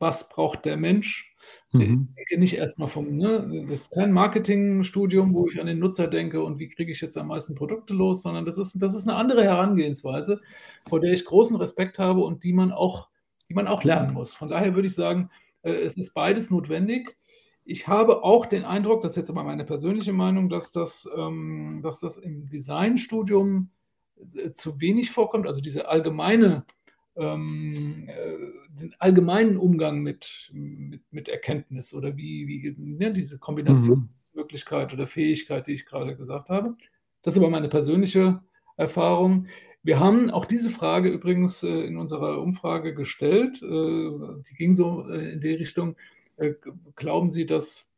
was braucht der Mensch? Mhm. Ich denke nicht erstmal vom, ne, das ist kein Marketingstudium, wo ich an den Nutzer denke und wie kriege ich jetzt am meisten Produkte los, sondern das ist, das ist eine andere Herangehensweise, vor der ich großen Respekt habe und die man auch, die man auch lernen muss. Von daher würde ich sagen, äh, es ist beides notwendig. Ich habe auch den Eindruck, das ist jetzt aber meine persönliche Meinung, dass das, ähm, dass das im Designstudium äh, zu wenig vorkommt, also diese allgemeine ähm, äh, den allgemeinen Umgang mit, mit, mit Erkenntnis oder wie, wie ne, diese Kombinationsmöglichkeit mhm. oder Fähigkeit, die ich gerade gesagt habe. Das ist aber meine persönliche Erfahrung. Wir haben auch diese Frage übrigens äh, in unserer Umfrage gestellt. Äh, die ging so äh, in die Richtung, äh, glauben Sie, dass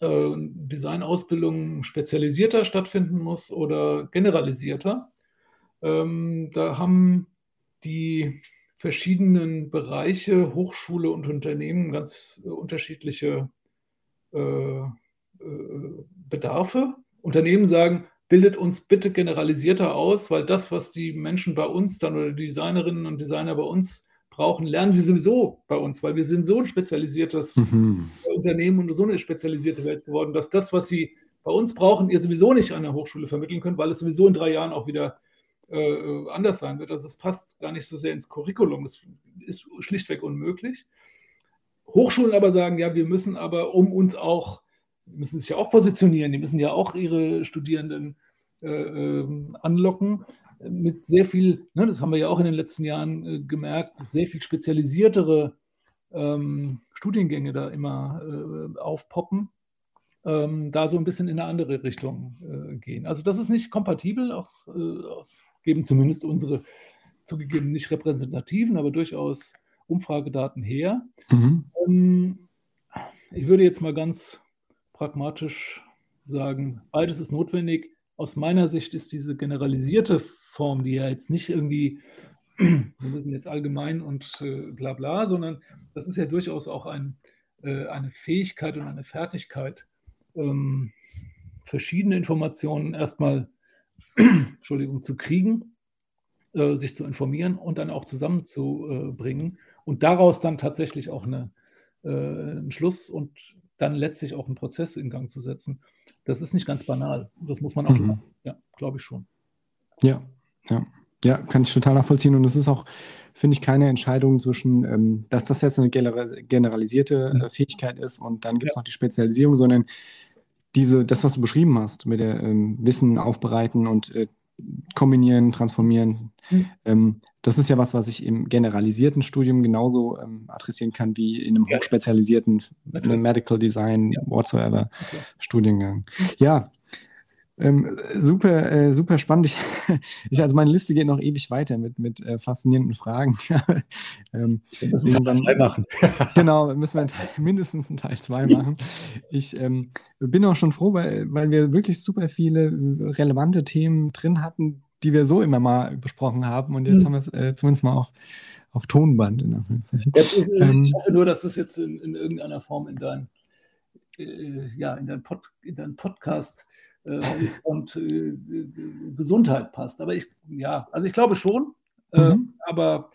äh, Designausbildung spezialisierter stattfinden muss oder generalisierter? Ähm, da haben die verschiedenen Bereiche, Hochschule und Unternehmen ganz äh, unterschiedliche äh, äh, Bedarfe. Unternehmen sagen, bildet uns bitte generalisierter aus, weil das, was die Menschen bei uns dann oder die Designerinnen und Designer bei uns brauchen, lernen sie sowieso bei uns, weil wir sind so ein spezialisiertes mhm. Unternehmen und so eine spezialisierte Welt geworden, dass das, was sie bei uns brauchen, ihr sowieso nicht an der Hochschule vermitteln könnt, weil es sowieso in drei Jahren auch wieder äh, anders sein wird. Also es passt gar nicht so sehr ins Curriculum. Das ist schlichtweg unmöglich. Hochschulen aber sagen, ja, wir müssen aber, um uns auch, müssen sich ja auch positionieren, die müssen ja auch ihre Studierenden äh, ähm, anlocken mit sehr viel, ne, das haben wir ja auch in den letzten Jahren äh, gemerkt, sehr viel spezialisiertere ähm, Studiengänge da immer äh, aufpoppen, ähm, da so ein bisschen in eine andere Richtung äh, gehen. Also das ist nicht kompatibel, auch äh, geben zumindest unsere zugegeben nicht repräsentativen, aber durchaus Umfragedaten her. Mhm. Ähm, ich würde jetzt mal ganz pragmatisch sagen, beides ist notwendig. Aus meiner Sicht ist diese generalisierte Form, die ja jetzt nicht irgendwie, [clears throat] wir müssen jetzt allgemein und äh, bla bla, sondern das ist ja durchaus auch ein, äh, eine Fähigkeit und eine Fertigkeit, ähm, verschiedene Informationen erstmal [clears throat] Entschuldigung, zu kriegen, äh, sich zu informieren und dann auch zusammenzubringen und daraus dann tatsächlich auch eine, äh, einen Schluss und dann letztlich auch einen Prozess in Gang zu setzen. Das ist nicht ganz banal. Das muss man auch mhm. Ja, glaube ich schon. Ja, ja. Ja, kann ich total nachvollziehen. Und es ist auch, finde ich, keine Entscheidung zwischen, ähm, dass das jetzt eine generalisierte mhm. äh, Fähigkeit ist und dann gibt es ja. noch die Spezialisierung, sondern diese, das, was du beschrieben hast, mit der ähm, Wissen aufbereiten und äh, kombinieren, transformieren, mhm. ähm, das ist ja was, was ich im generalisierten Studium genauso ähm, adressieren kann wie in einem ja. hochspezialisierten Medical Design, ja. whatsoever okay. Studiengang. Ja, ähm, super, äh, super spannend. Ich, [laughs] ich, also meine Liste geht noch ewig weiter mit, mit äh, faszinierenden Fragen. [laughs] ähm, wir müssen Teil 2 machen. [laughs] genau, müssen wir mindestens einen Teil 2 machen. Ich ähm, bin auch schon froh, weil, weil wir wirklich super viele relevante Themen drin hatten, die wir so immer mal besprochen haben. Und jetzt mhm. haben wir es äh, zumindest mal auf, auf Tonband. In jetzt, ich ähm, hoffe nur, dass das jetzt in, in irgendeiner Form in dein, äh, ja, in dein, Pod, in dein Podcast [laughs] äh, und äh, Gesundheit passt. Aber ich, ja, also ich glaube schon, Mhm. aber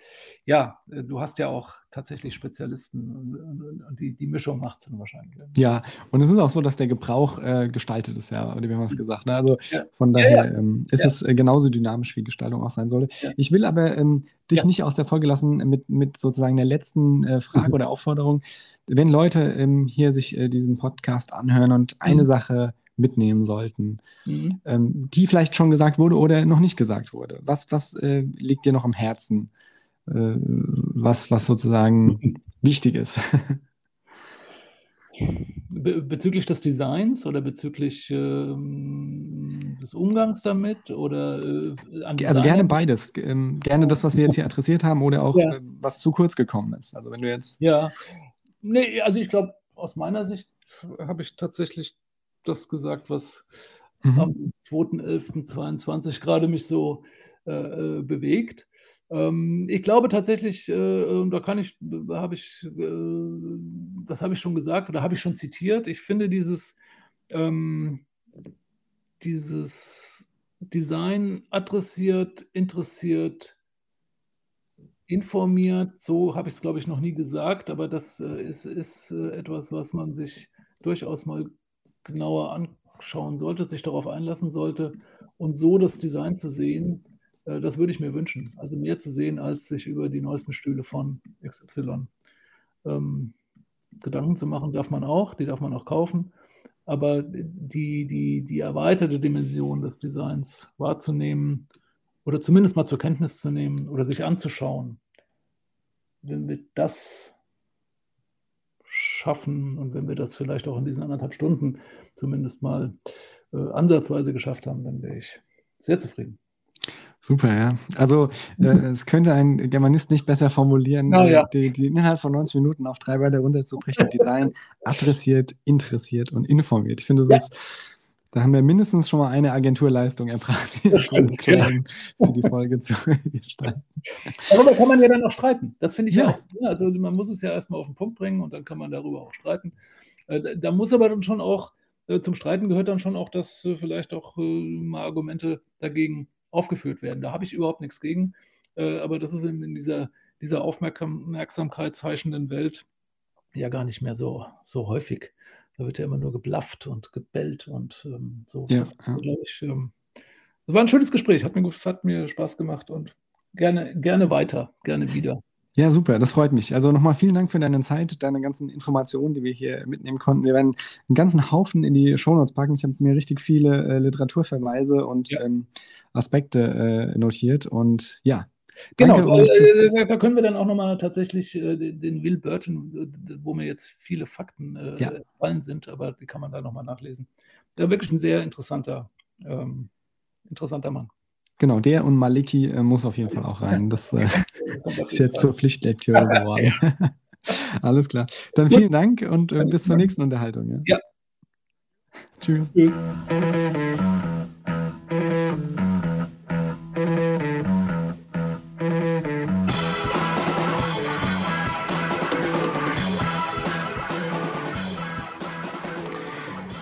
ja, du hast ja auch tatsächlich Spezialisten und, und die, die Mischung macht es dann wahrscheinlich. Ja, und es ist auch so, dass der Gebrauch äh, gestaltet ist, ja, oder wie haben wir es gesagt. Ne? Also ja. von daher ja, ja. Ähm, ist es äh, genauso dynamisch, wie Gestaltung auch sein sollte. Ich will aber ähm, dich nicht aus der Folge lassen mit, mit sozusagen der letzten äh, Frage mhm. [laughs] oder Aufforderung. Wenn Leute ähm, hier sich äh, diesen Podcast anhören und eine mhm. Sache mitnehmen sollten, mhm. ähm, die vielleicht schon gesagt wurde oder noch nicht gesagt wurde, was, was äh, liegt dir noch am Herzen? Äh, was, was sozusagen wichtig ist. [laughs] Be bezüglich des Designs oder bezüglich ähm, des Umgangs damit oder äh, also gerne beides ähm, gerne das was wir jetzt hier adressiert haben oder auch ja. äh, was zu kurz gekommen ist also wenn du jetzt ja nee also ich glaube aus meiner Sicht habe ich tatsächlich das gesagt was mhm. am 2.11.22 gerade mich so äh, äh, bewegt ähm, ich glaube tatsächlich, äh, da kann ich, habe ich, äh, das habe ich schon gesagt oder habe ich schon zitiert. Ich finde dieses, ähm, dieses Design adressiert, interessiert, informiert. So habe ich es, glaube ich, noch nie gesagt, aber das äh, ist, ist äh, etwas, was man sich durchaus mal genauer anschauen sollte, sich darauf einlassen sollte und so das Design zu sehen, äh, das würde ich mir wünschen. Also mehr zu sehen, als sich über die neuesten Stühle von XY ähm, Gedanken zu machen, darf man auch, die darf man auch kaufen. Aber die, die, die erweiterte Dimension des Designs wahrzunehmen oder zumindest mal zur Kenntnis zu nehmen oder sich anzuschauen, wenn wir das schaffen und wenn wir das vielleicht auch in diesen anderthalb Stunden zumindest mal äh, ansatzweise geschafft haben, dann wäre ich sehr zufrieden. Super, ja. Also äh, [laughs] es könnte ein Germanist nicht besser formulieren, oh, ja. die, die Inhalt von 90 Minuten auf drei Wörter runterzubrechen. Design [laughs] adressiert, interessiert und informiert. Ich finde, das ja. ist, da haben wir mindestens schon mal eine Agenturleistung erbracht, stimmt, genau. für die Folge zu [laughs] gestalten. Darüber kann man ja dann auch streiten. Das finde ich ja. auch. Also man muss es ja erstmal auf den Punkt bringen und dann kann man darüber auch streiten. Äh, da muss aber dann schon auch, äh, zum Streiten gehört dann schon auch, dass äh, vielleicht auch mal Argumente dagegen aufgeführt werden. Da habe ich überhaupt nichts gegen. Aber das ist in, in dieser, dieser aufmerksamkeitsheischenden Welt ja gar nicht mehr so, so häufig. Da wird ja immer nur geblafft und gebellt und ähm, so. Ja, das, ja. Ich, ähm, das war ein schönes Gespräch, hat mir, hat mir Spaß gemacht und gerne, gerne weiter, gerne wieder. Ja, super, das freut mich. Also nochmal vielen Dank für deine Zeit, deine ganzen Informationen, die wir hier mitnehmen konnten. Wir werden einen ganzen Haufen in die Shownotes packen. Ich habe mir richtig viele äh, Literaturverweise und ja. ähm, Aspekte äh, notiert. Und ja, Genau, äh, da können wir dann auch nochmal tatsächlich äh, den Will Burton, äh, wo mir jetzt viele Fakten äh, ja. fallen sind, aber die kann man da nochmal nachlesen. Der wirklich ein sehr interessanter, ähm, interessanter Mann. Genau, der und Maliki äh, muss auf jeden Fall auch rein. Das äh, [laughs] [laughs] ist jetzt zur Pflichtlektüre geworden. [laughs] Alles klar. Dann vielen Dank und äh, bis zur nächsten Unterhaltung. Ja. ja. Tschüss. Tschüss.